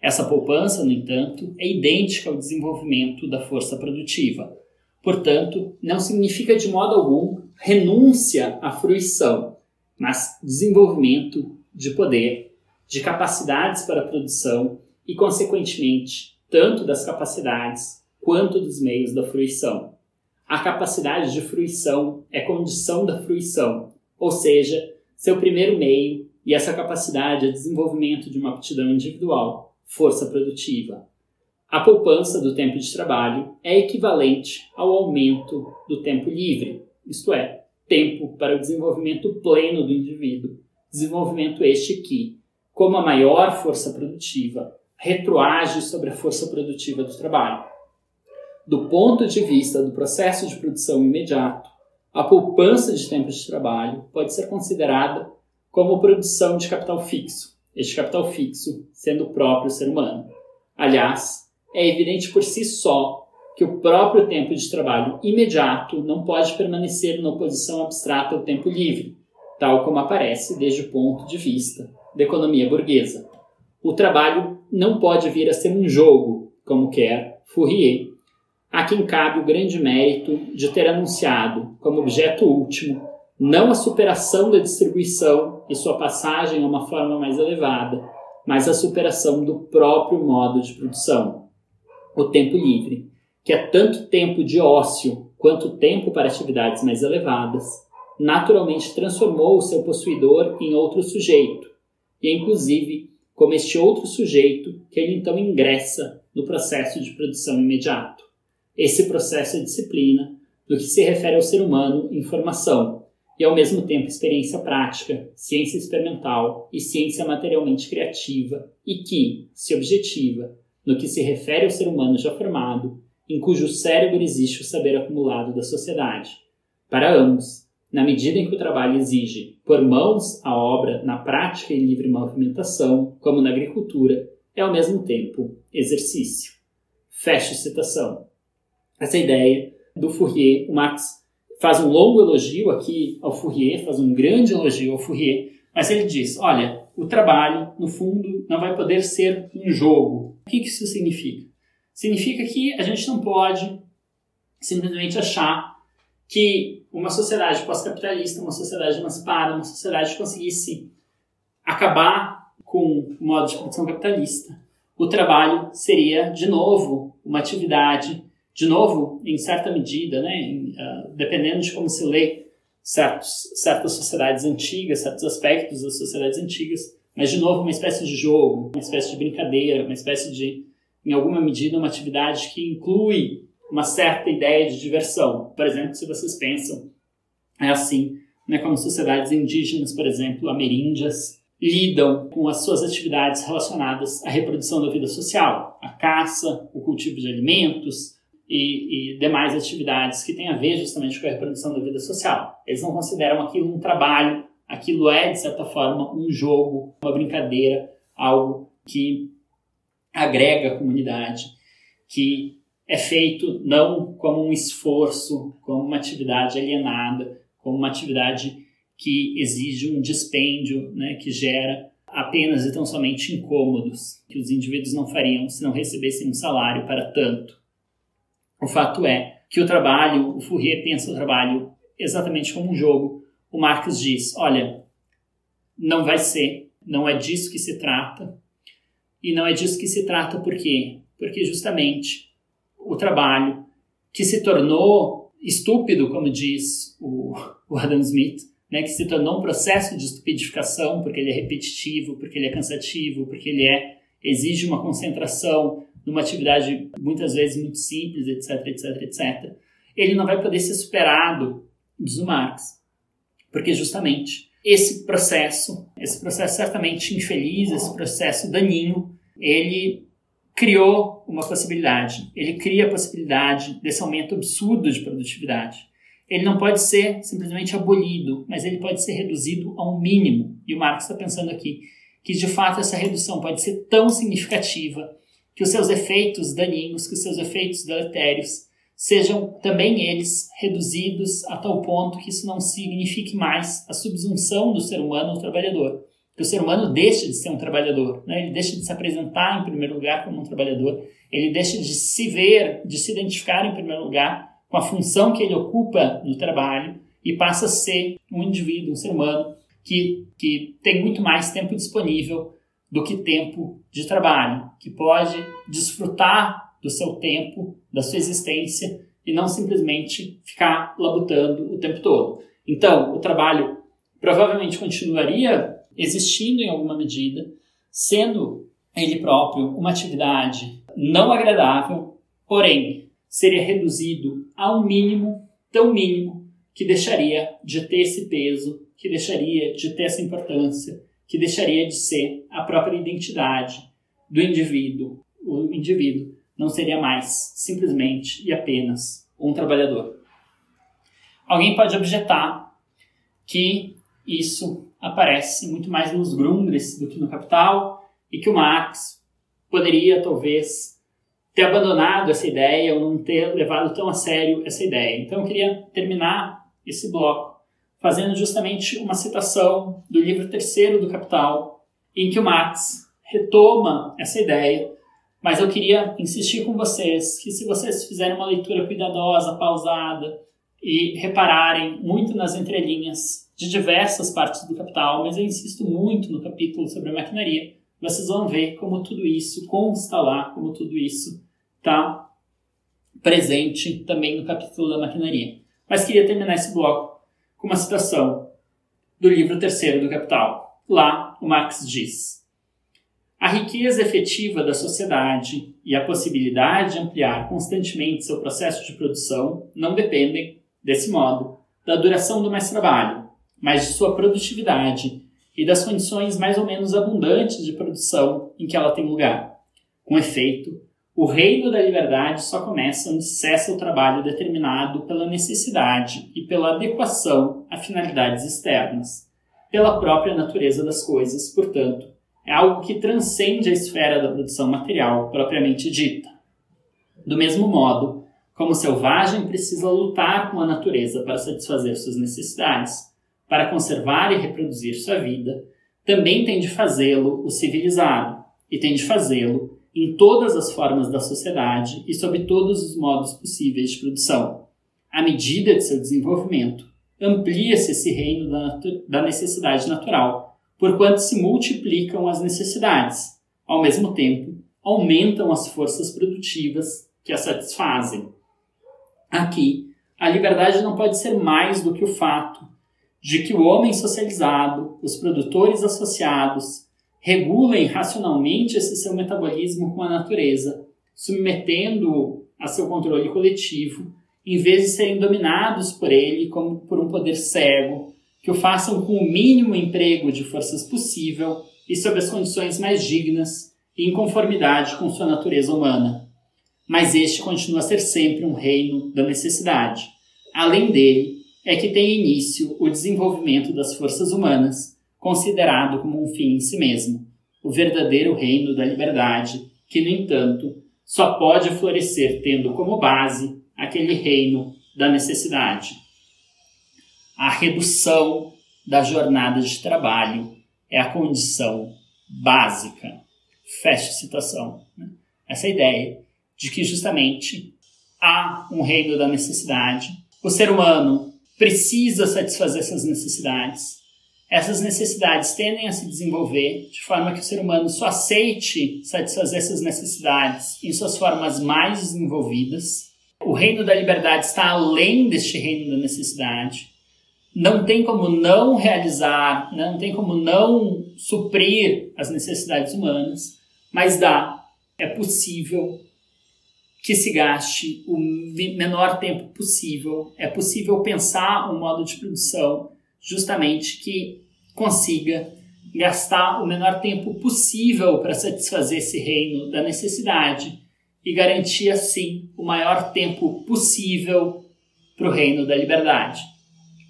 Essa poupança, no entanto, é idêntica ao desenvolvimento da força produtiva. Portanto, não significa de modo algum renúncia à fruição, mas desenvolvimento de poder, de capacidades para a produção e, consequentemente, tanto das capacidades quanto dos meios da fruição. A capacidade de fruição é condição da fruição, ou seja, seu primeiro meio, e essa capacidade é desenvolvimento de uma aptidão individual, força produtiva. A poupança do tempo de trabalho é equivalente ao aumento do tempo livre, isto é, tempo para o desenvolvimento pleno do indivíduo. Desenvolvimento este que, como a maior força produtiva, retroage sobre a força produtiva do trabalho. Do ponto de vista do processo de produção imediato, a poupança de tempo de trabalho pode ser considerada como produção de capital fixo, este capital fixo sendo o próprio ser humano. Aliás, é evidente por si só que o próprio tempo de trabalho imediato não pode permanecer na oposição abstrata ao tempo livre, tal como aparece desde o ponto de vista da economia burguesa. O trabalho não pode vir a ser um jogo, como quer Fourier, a quem cabe o grande mérito de ter anunciado como objeto último não a superação da distribuição e sua passagem a uma forma mais elevada, mas a superação do próprio modo de produção, o tempo livre, que é tanto tempo de ócio quanto tempo para atividades mais elevadas, naturalmente transformou o seu possuidor em outro sujeito, e é inclusive como este outro sujeito que ele então ingressa no processo de produção imediato. Esse processo é disciplina no que se refere ao ser humano em formação e, ao mesmo tempo, experiência prática, ciência experimental e ciência materialmente criativa e que se objetiva no que se refere ao ser humano já formado, em cujo cérebro existe o saber acumulado da sociedade. Para ambos, na medida em que o trabalho exige por mãos a obra na prática e livre movimentação, como na agricultura, é ao mesmo tempo exercício. Fecha citação essa ideia do Fourier. O Marx faz um longo elogio aqui ao Fourier, faz um grande elogio ao Fourier, mas ele diz: olha, o trabalho, no fundo, não vai poder ser um jogo. O que isso significa? Significa que a gente não pode simplesmente achar que uma sociedade pós-capitalista, uma sociedade emancipada, uma sociedade que conseguisse acabar com o modo de produção capitalista, o trabalho seria, de novo, uma atividade de novo, em certa medida, né, em, uh, dependendo de como se lê certos, certas sociedades antigas, certos aspectos das sociedades antigas, mas de novo uma espécie de jogo, uma espécie de brincadeira, uma espécie de, em alguma medida, uma atividade que inclui uma certa ideia de diversão. Por exemplo, se vocês pensam, é assim, né, como sociedades indígenas, por exemplo, ameríndias, lidam com as suas atividades relacionadas à reprodução da vida social, a caça, o cultivo de alimentos, e, e, demais atividades que têm a ver justamente com a reprodução da vida social. Eles não consideram aquilo um trabalho, aquilo é, de certa forma, um jogo, uma brincadeira, algo que agrega a comunidade, que é feito não como um esforço, como uma atividade alienada, como uma atividade que exige um dispêndio, né, que gera apenas e tão somente incômodos, que os indivíduos não fariam se não recebessem um salário para tanto. O fato é que o trabalho, o Fourier pensa o trabalho exatamente como um jogo. O Marx diz: olha, não vai ser, não é disso que se trata. E não é disso que se trata, por quê? Porque justamente o trabalho que se tornou estúpido, como diz o, o Adam Smith, né, que se tornou um processo de estupidificação porque ele é repetitivo, porque ele é cansativo, porque ele é exige uma concentração numa atividade muitas vezes muito simples, etc, etc, etc. Ele não vai poder ser superado dos Marx, porque justamente esse processo, esse processo certamente infeliz, esse processo daninho, ele criou uma possibilidade. Ele cria a possibilidade desse aumento absurdo de produtividade. Ele não pode ser simplesmente abolido, mas ele pode ser reduzido ao mínimo. E o Marx está pensando aqui que de fato essa redução pode ser tão significativa que os seus efeitos daninhos, que os seus efeitos deletérios sejam também eles reduzidos a tal ponto que isso não signifique mais a subsunção do ser humano ao trabalhador. Que o ser humano deixe de ser um trabalhador, né? ele deixa de se apresentar em primeiro lugar como um trabalhador, ele deixa de se ver, de se identificar em primeiro lugar com a função que ele ocupa no trabalho e passa a ser um indivíduo, um ser humano que, que tem muito mais tempo disponível do que tempo de trabalho, que pode desfrutar do seu tempo, da sua existência e não simplesmente ficar labutando o tempo todo. Então, o trabalho provavelmente continuaria existindo em alguma medida, sendo ele próprio uma atividade não agradável, porém seria reduzido a um mínimo tão mínimo que deixaria de ter esse peso, que deixaria de ter essa importância, que deixaria de ser a própria identidade do indivíduo. O indivíduo não seria mais simplesmente e apenas um trabalhador. Alguém pode objetar que isso aparece muito mais nos Grundrisse do que no Capital e que o Marx poderia talvez ter abandonado essa ideia ou não ter levado tão a sério essa ideia. Então eu queria terminar esse bloco fazendo justamente uma citação do livro terceiro do Capital, em que o Marx retoma essa ideia, mas eu queria insistir com vocês que se vocês fizerem uma leitura cuidadosa, pausada e repararem muito nas entrelinhas de diversas partes do Capital, mas eu insisto muito no capítulo sobre a maquinaria, vocês vão ver como tudo isso consta lá, como tudo isso está presente também no capítulo da maquinaria. Mas queria terminar esse bloco com uma citação do livro terceiro do Capital. Lá, o Marx diz: A riqueza efetiva da sociedade e a possibilidade de ampliar constantemente seu processo de produção não dependem, desse modo, da duração do mais trabalho, mas de sua produtividade e das condições mais ou menos abundantes de produção em que ela tem lugar. Com efeito, o reino da liberdade só começa onde cessa o trabalho determinado pela necessidade e pela adequação a finalidades externas, pela própria natureza das coisas, portanto, é algo que transcende a esfera da produção material propriamente dita. Do mesmo modo, como o selvagem precisa lutar com a natureza para satisfazer suas necessidades, para conservar e reproduzir sua vida, também tem de fazê-lo o civilizado, e tem de fazê-lo em todas as formas da sociedade e sob todos os modos possíveis de produção. À medida de seu desenvolvimento, amplia-se esse reino da necessidade natural, porquanto se multiplicam as necessidades. Ao mesmo tempo, aumentam as forças produtivas que as satisfazem. Aqui, a liberdade não pode ser mais do que o fato de que o homem socializado, os produtores associados, regulem racionalmente esse seu metabolismo com a natureza, submetendo-o a seu controle coletivo, em vez de serem dominados por ele como por um poder cego, que o façam com o mínimo emprego de forças possível e sob as condições mais dignas e em conformidade com sua natureza humana. Mas este continua a ser sempre um reino da necessidade. Além dele, é que tem início o desenvolvimento das forças humanas, considerado como um fim em si mesmo, o verdadeiro reino da liberdade, que, no entanto, só pode florescer tendo como base aquele reino da necessidade. A redução da jornada de trabalho é a condição básica. Fecha citação. Né? Essa ideia de que justamente há um reino da necessidade, o ser humano precisa satisfazer essas necessidades, essas necessidades tendem a se desenvolver de forma que o ser humano só aceite satisfazer essas necessidades em suas formas mais desenvolvidas. O reino da liberdade está além deste reino da necessidade. Não tem como não realizar, não tem como não suprir as necessidades humanas, mas dá, é possível que se gaste o menor tempo possível, é possível pensar um modo de produção justamente que consiga gastar o menor tempo possível para satisfazer esse reino da necessidade e garantir assim o maior tempo possível para o reino da liberdade.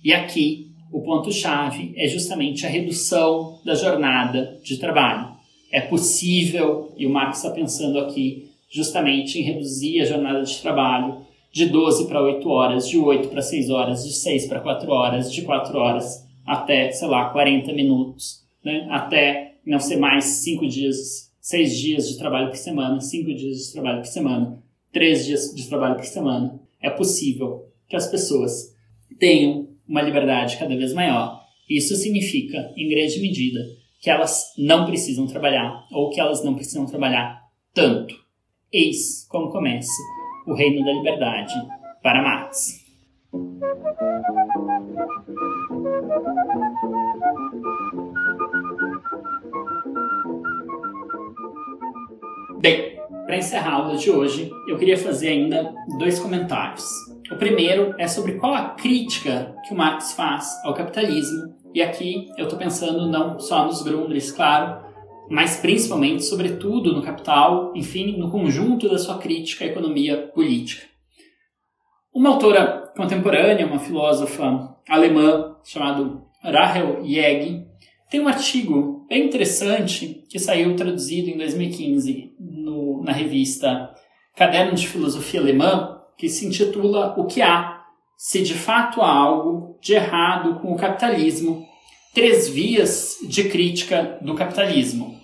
E aqui o ponto-chave é justamente a redução da jornada de trabalho. É possível, e o Marx está pensando aqui justamente em reduzir a jornada de trabalho de 12 para 8 horas, de 8 para 6 horas, de 6 para 4 horas, de 4 horas até, sei lá, 40 minutos, né? até não ser mais 5 dias, 6 dias de trabalho por semana, 5 dias de trabalho por semana, 3 dias de trabalho por semana. É possível que as pessoas tenham uma liberdade cada vez maior. Isso significa, em grande medida, que elas não precisam trabalhar ou que elas não precisam trabalhar tanto. Eis como começa o reino da liberdade para Marx. Bem, para encerrar a aula de hoje, eu queria fazer ainda dois comentários. O primeiro é sobre qual a crítica que o Marx faz ao capitalismo, e aqui eu estou pensando não só nos Grundrisse, claro, mas principalmente, sobretudo, no Capital, enfim, no conjunto da sua crítica à economia política. Uma autora contemporânea, uma filósofa alemã chamada Rahel Jäg, tem um artigo bem interessante que saiu traduzido em 2015 no, na revista Caderno de Filosofia Alemã, que se intitula O que há, se de fato há algo de errado com o capitalismo, três vias de crítica do capitalismo.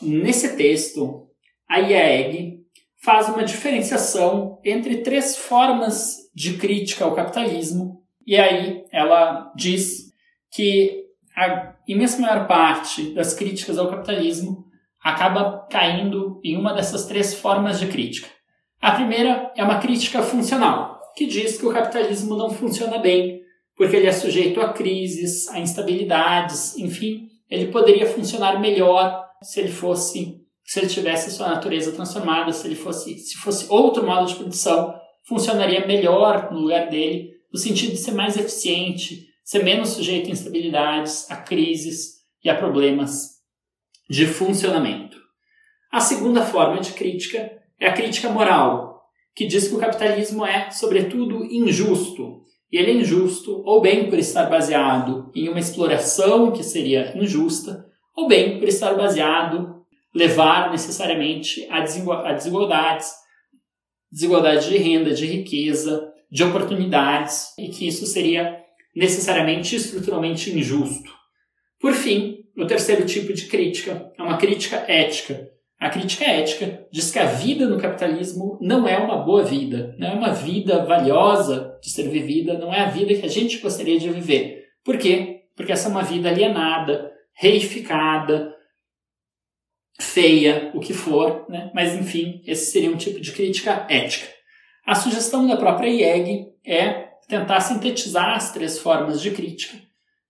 Nesse texto, a IAEG faz uma diferenciação entre três formas de crítica ao capitalismo, e aí ela diz que a imensa maior parte das críticas ao capitalismo acaba caindo em uma dessas três formas de crítica. A primeira é uma crítica funcional, que diz que o capitalismo não funciona bem, porque ele é sujeito a crises, a instabilidades, enfim, ele poderia funcionar melhor se ele fosse, se ele tivesse sua natureza transformada, se ele fosse, se fosse outro modo de produção, funcionaria melhor no lugar dele, no sentido de ser mais eficiente, ser menos sujeito a instabilidades, a crises e a problemas de funcionamento. A segunda forma de crítica é a crítica moral, que diz que o capitalismo é, sobretudo, injusto, e ele é injusto ou bem por estar baseado em uma exploração que seria injusta, ou bem por estar baseado, levar necessariamente a desigualdades, desigualdade de renda, de riqueza, de oportunidades, e que isso seria necessariamente estruturalmente injusto. Por fim, o terceiro tipo de crítica é uma crítica ética. A crítica ética diz que a vida no capitalismo não é uma boa vida, não é uma vida valiosa de ser vivida, não é a vida que a gente gostaria de viver. Por quê? Porque essa é uma vida alienada, reificada, feia, o que for, né? mas enfim, esse seria um tipo de crítica ética. A sugestão da própria IEG é tentar sintetizar as três formas de crítica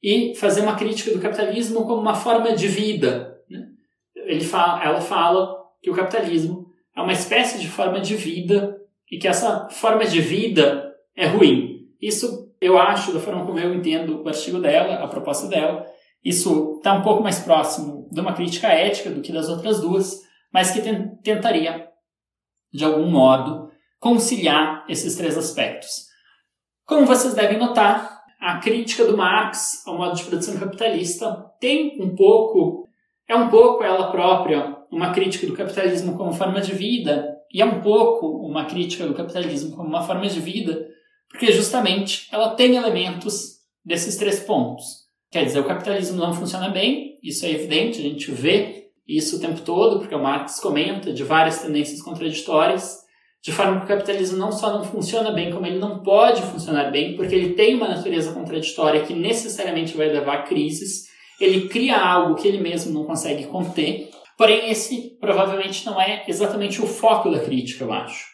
e fazer uma crítica do capitalismo como uma forma de vida. Né? Ele fala, ela fala que o capitalismo é uma espécie de forma de vida e que essa forma de vida é ruim. Isso eu acho, da forma como eu entendo o artigo dela, a proposta dela, isso está um pouco mais próximo de uma crítica ética do que das outras duas, mas que tentaria, de algum modo, conciliar esses três aspectos. Como vocês devem notar, a crítica do Marx ao modo de produção capitalista tem um pouco, é um pouco ela própria uma crítica do capitalismo como forma de vida e é um pouco uma crítica do capitalismo como uma forma de vida, porque justamente ela tem elementos desses três pontos. Quer dizer, o capitalismo não funciona bem, isso é evidente, a gente vê isso o tempo todo, porque o Marx comenta de várias tendências contraditórias, de forma que o capitalismo não só não funciona bem, como ele não pode funcionar bem, porque ele tem uma natureza contraditória que necessariamente vai levar a crises, ele cria algo que ele mesmo não consegue conter, porém esse provavelmente não é exatamente o foco da crítica, eu acho.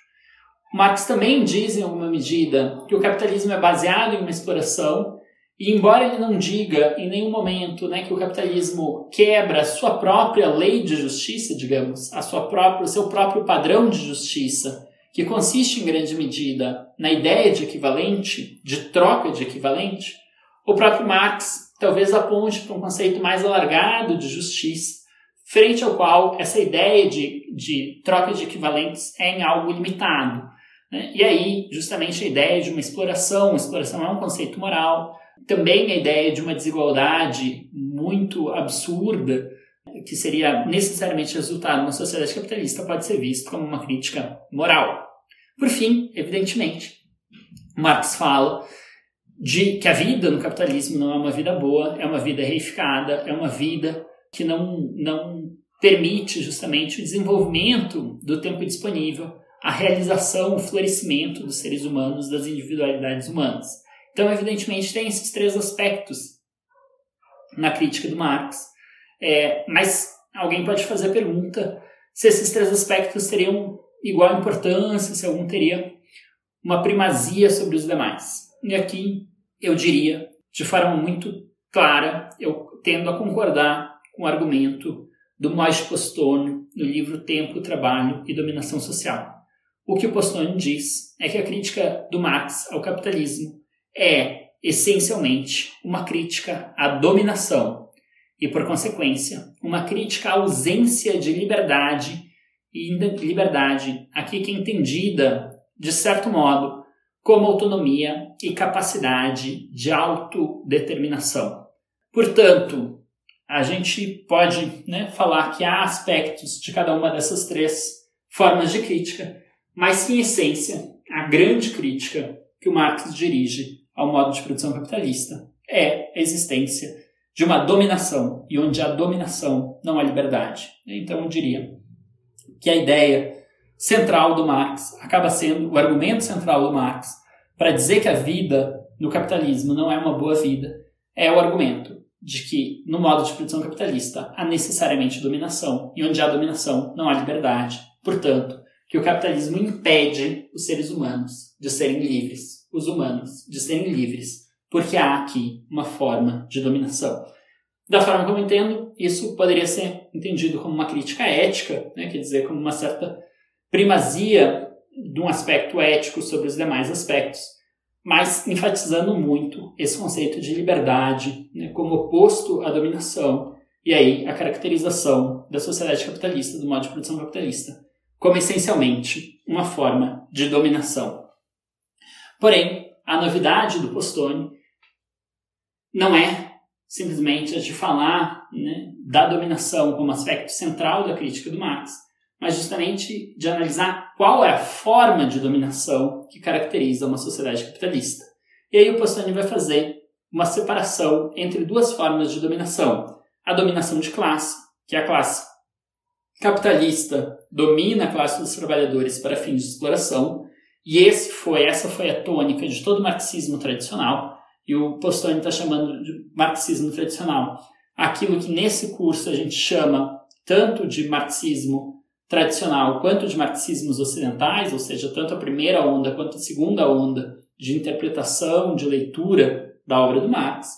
Marx também diz, em alguma medida, que o capitalismo é baseado em uma exploração e embora ele não diga em nenhum momento né, que o capitalismo quebra a sua própria lei de justiça, digamos, a sua própria, o seu próprio padrão de justiça, que consiste em grande medida na ideia de equivalente, de troca de equivalente, o próprio Marx talvez aponte para um conceito mais alargado de justiça, frente ao qual essa ideia de, de troca de equivalentes é em algo limitado. Né? E aí, justamente a ideia de uma exploração, exploração é um conceito moral, também a ideia de uma desigualdade muito absurda, que seria necessariamente resultado de uma sociedade capitalista, pode ser visto como uma crítica moral. Por fim, evidentemente, Marx fala de que a vida no capitalismo não é uma vida boa, é uma vida reificada, é uma vida que não, não permite justamente o desenvolvimento do tempo disponível, a realização, o florescimento dos seres humanos, das individualidades humanas. Então, evidentemente, tem esses três aspectos na crítica do Marx. É, mas alguém pode fazer a pergunta se esses três aspectos teriam igual importância, se algum teria uma primazia sobre os demais. E aqui eu diria, de forma muito clara, eu tendo a concordar com o argumento do Mois Postone no livro Tempo, Trabalho e Dominação Social. O que o Postone diz é que a crítica do Marx ao capitalismo é essencialmente uma crítica à dominação e, por consequência, uma crítica à ausência de liberdade e liberdade, aqui que é entendida, de certo modo, como autonomia e capacidade de autodeterminação. Portanto, a gente pode né, falar que há aspectos de cada uma dessas três formas de crítica, mas que, em essência, a grande crítica que o Marx dirige ao modo de produção capitalista é a existência de uma dominação e onde a dominação não há liberdade. Então eu diria que a ideia central do Marx acaba sendo o argumento central do Marx para dizer que a vida no capitalismo não é uma boa vida é o argumento de que no modo de produção capitalista há necessariamente dominação e onde há dominação não há liberdade. Portanto, que o capitalismo impede os seres humanos de serem livres os humanos de serem livres, porque há aqui uma forma de dominação. Da forma como eu entendo, isso poderia ser entendido como uma crítica ética, né? quer dizer, como uma certa primazia de um aspecto ético sobre os demais aspectos, mas enfatizando muito esse conceito de liberdade né? como oposto à dominação, e aí a caracterização da sociedade capitalista, do modo de produção capitalista, como essencialmente uma forma de dominação. Porém, a novidade do Postone não é simplesmente a de falar né, da dominação como aspecto central da crítica do Marx, mas justamente de analisar qual é a forma de dominação que caracteriza uma sociedade capitalista. E aí o Postone vai fazer uma separação entre duas formas de dominação. A dominação de classe, que é a classe capitalista domina a classe dos trabalhadores para fins de exploração, e esse foi, essa foi a tônica de todo o marxismo tradicional, e o Postone está chamando de marxismo tradicional aquilo que nesse curso a gente chama tanto de marxismo tradicional quanto de marxismos ocidentais, ou seja, tanto a primeira onda quanto a segunda onda de interpretação, de leitura da obra do Marx.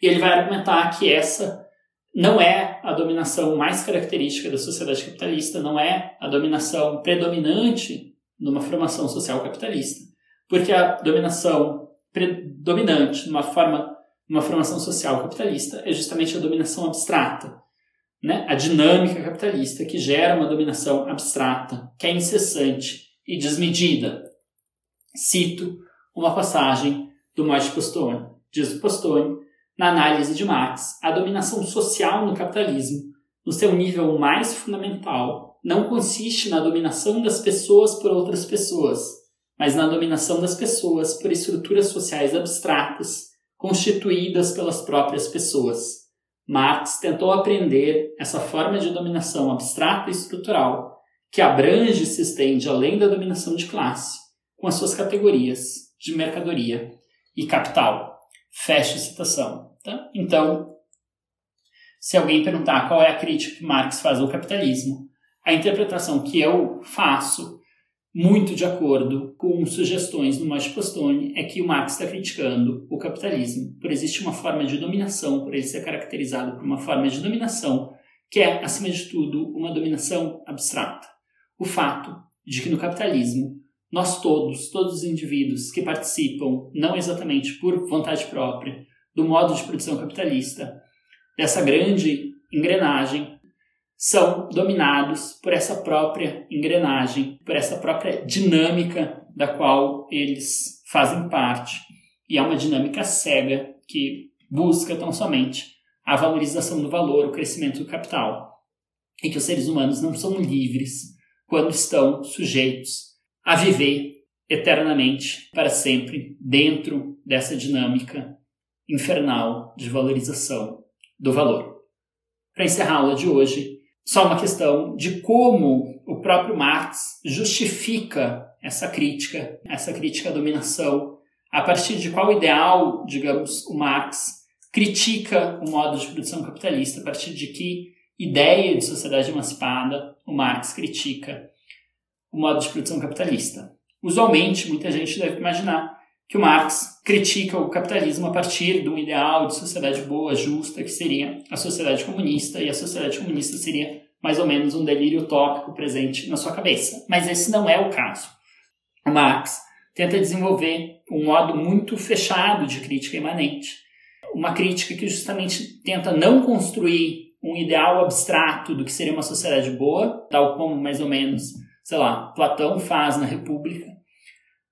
E ele vai argumentar que essa não é a dominação mais característica da sociedade capitalista, não é a dominação predominante numa formação social capitalista. Porque a dominação predominante numa forma numa formação social capitalista é justamente a dominação abstrata, né? A dinâmica capitalista que gera uma dominação abstrata, que é incessante e desmedida. Cito uma passagem do Marx Postone. Diz o Postone, na análise de Marx, a dominação social no capitalismo, no seu nível mais fundamental, não consiste na dominação das pessoas por outras pessoas, mas na dominação das pessoas por estruturas sociais abstratas, constituídas pelas próprias pessoas. Marx tentou aprender essa forma de dominação abstrata e estrutural, que abrange e se estende além da dominação de classe, com as suas categorias de mercadoria e capital. Fecha a citação. Tá? Então, se alguém perguntar qual é a crítica que Marx faz ao capitalismo, a interpretação que eu faço, muito de acordo com sugestões no Moshe Postone, é que o Marx está criticando o capitalismo por existir uma forma de dominação, por ele ser caracterizado por uma forma de dominação que é, acima de tudo, uma dominação abstrata. O fato de que no capitalismo nós todos, todos os indivíduos que participam, não exatamente por vontade própria, do modo de produção capitalista, dessa grande engrenagem, são dominados por essa própria engrenagem, por essa própria dinâmica da qual eles fazem parte. E é uma dinâmica cega que busca tão somente a valorização do valor, o crescimento do capital. E que os seres humanos não são livres quando estão sujeitos a viver eternamente, para sempre, dentro dessa dinâmica infernal de valorização do valor. Para encerrar a aula de hoje, só uma questão de como o próprio Marx justifica essa crítica, essa crítica à dominação, a partir de qual ideal, digamos, o Marx critica o modo de produção capitalista, a partir de que ideia de sociedade emancipada o Marx critica o modo de produção capitalista. Usualmente, muita gente deve imaginar que o Marx critica o capitalismo a partir de um ideal de sociedade boa, justa, que seria a sociedade comunista, e a sociedade comunista seria mais ou menos um delírio utópico presente na sua cabeça. Mas esse não é o caso. Marx tenta desenvolver um modo muito fechado de crítica imanente. Uma crítica que justamente tenta não construir um ideal abstrato do que seria uma sociedade boa, tal como mais ou menos, sei lá, Platão faz na República,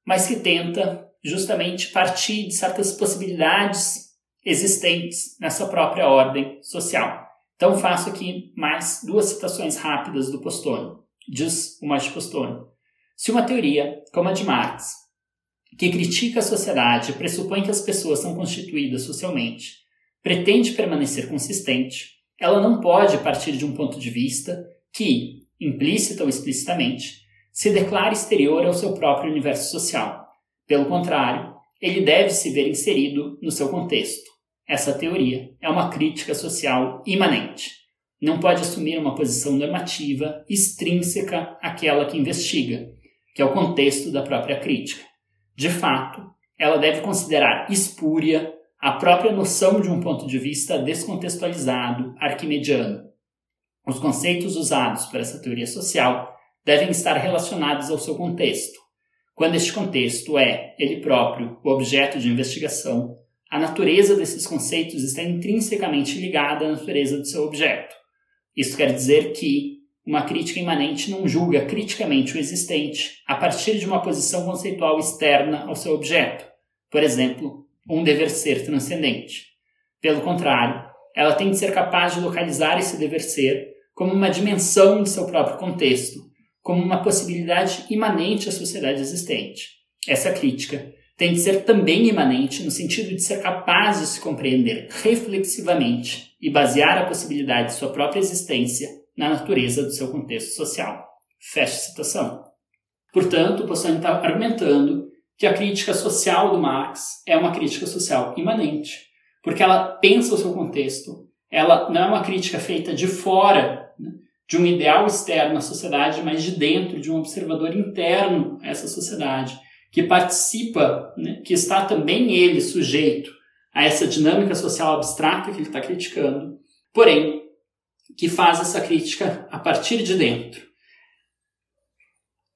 mas que tenta justamente partir de certas possibilidades existentes nessa própria ordem social. Então faço aqui mais duas citações rápidas do Postone. Diz o Marx Postone. Se uma teoria, como a de Marx, que critica a sociedade e pressupõe que as pessoas são constituídas socialmente, pretende permanecer consistente, ela não pode partir de um ponto de vista que, implícita ou explicitamente, se declara exterior ao seu próprio universo social, pelo contrário, ele deve se ver inserido no seu contexto. Essa teoria é uma crítica social imanente. Não pode assumir uma posição normativa extrínseca àquela que investiga, que é o contexto da própria crítica. De fato, ela deve considerar espúria a própria noção de um ponto de vista descontextualizado, arquimediano. Os conceitos usados por essa teoria social devem estar relacionados ao seu contexto, quando este contexto é, ele próprio, o objeto de investigação, a natureza desses conceitos está intrinsecamente ligada à natureza do seu objeto. Isso quer dizer que uma crítica imanente não julga criticamente o existente a partir de uma posição conceitual externa ao seu objeto, por exemplo, um dever ser transcendente. Pelo contrário, ela tem de ser capaz de localizar esse dever ser como uma dimensão de seu próprio contexto, como uma possibilidade imanente à sociedade existente. Essa crítica tem de ser também imanente no sentido de ser capaz de se compreender reflexivamente e basear a possibilidade de sua própria existência na natureza do seu contexto social. Fecha citação. Portanto, Possani está argumentando que a crítica social do Marx é uma crítica social imanente, porque ela pensa o seu contexto, ela não é uma crítica feita de fora de um ideal externo à sociedade, mas de dentro, de um observador interno a essa sociedade, que participa, né, que está também ele sujeito a essa dinâmica social abstrata que ele está criticando, porém, que faz essa crítica a partir de dentro.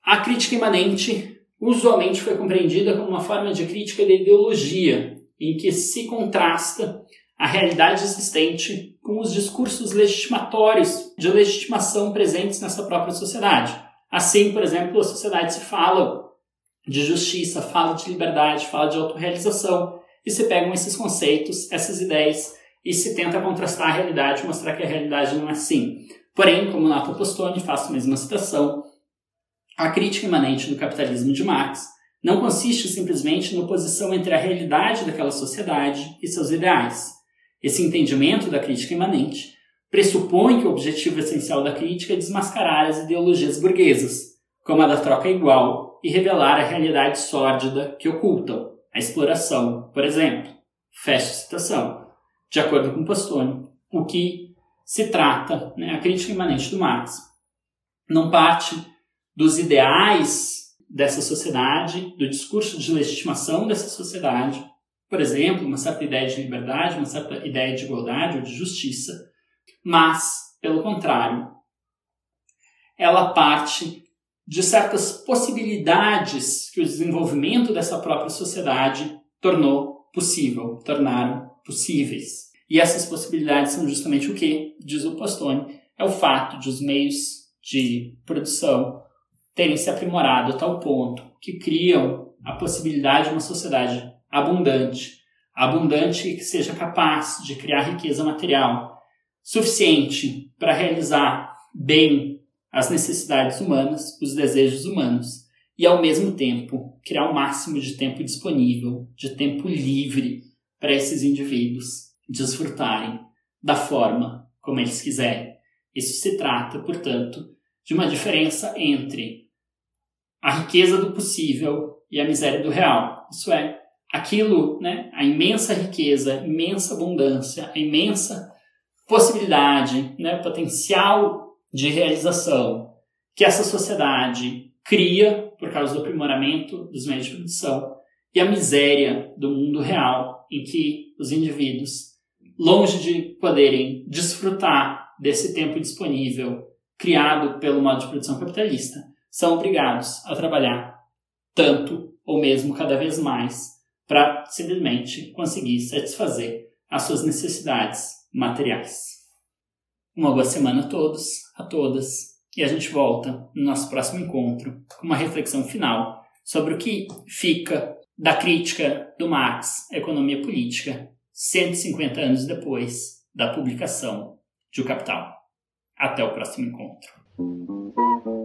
A crítica imanente usualmente foi compreendida como uma forma de crítica da ideologia, em que se contrasta a realidade existente com os discursos legitimatórios de legitimação presentes nessa própria sociedade. Assim, por exemplo, a sociedade se fala de justiça, fala de liberdade, fala de autorrealização, e se pegam esses conceitos, essas ideias, e se tenta contrastar a realidade, mostrar que a realidade não é assim. Porém, como nota Postone, faço a mesma citação, a crítica imanente do capitalismo de Marx não consiste simplesmente na oposição entre a realidade daquela sociedade e seus ideais, esse entendimento da crítica imanente pressupõe que o objetivo essencial da crítica é desmascarar as ideologias burguesas, como a da troca igual, e revelar a realidade sórdida que ocultam, a exploração, por exemplo. Fecha citação. De acordo com Postone, o que se trata, né, a crítica imanente do Marx, não parte dos ideais dessa sociedade, do discurso de legitimação dessa sociedade, por exemplo, uma certa ideia de liberdade, uma certa ideia de igualdade ou de justiça, mas, pelo contrário, ela parte de certas possibilidades que o desenvolvimento dessa própria sociedade tornou possível, tornaram possíveis. E essas possibilidades são justamente o que, diz o Postone, é o fato de os meios de produção terem se aprimorado a tal ponto que criam a possibilidade de uma sociedade abundante, abundante que seja capaz de criar riqueza material suficiente para realizar bem as necessidades humanas, os desejos humanos, e ao mesmo tempo criar o máximo de tempo disponível, de tempo livre para esses indivíduos desfrutarem da forma como eles quiserem. Isso se trata, portanto, de uma diferença entre a riqueza do possível e a miséria do real. Isso é, aquilo, né, a imensa riqueza, a imensa abundância, a imensa possibilidade, né, potencial de realização que essa sociedade cria por causa do aprimoramento dos meios de produção e a miséria do mundo real em que os indivíduos, longe de poderem desfrutar desse tempo disponível criado pelo modo de produção capitalista, são obrigados a trabalhar tanto ou mesmo cada vez mais para simplesmente conseguir satisfazer as suas necessidades materiais. Uma boa semana a todos, a todas, e a gente volta no nosso próximo encontro com uma reflexão final sobre o que fica da crítica do Marx à economia política 150 anos depois da publicação de O Capital. Até o próximo encontro.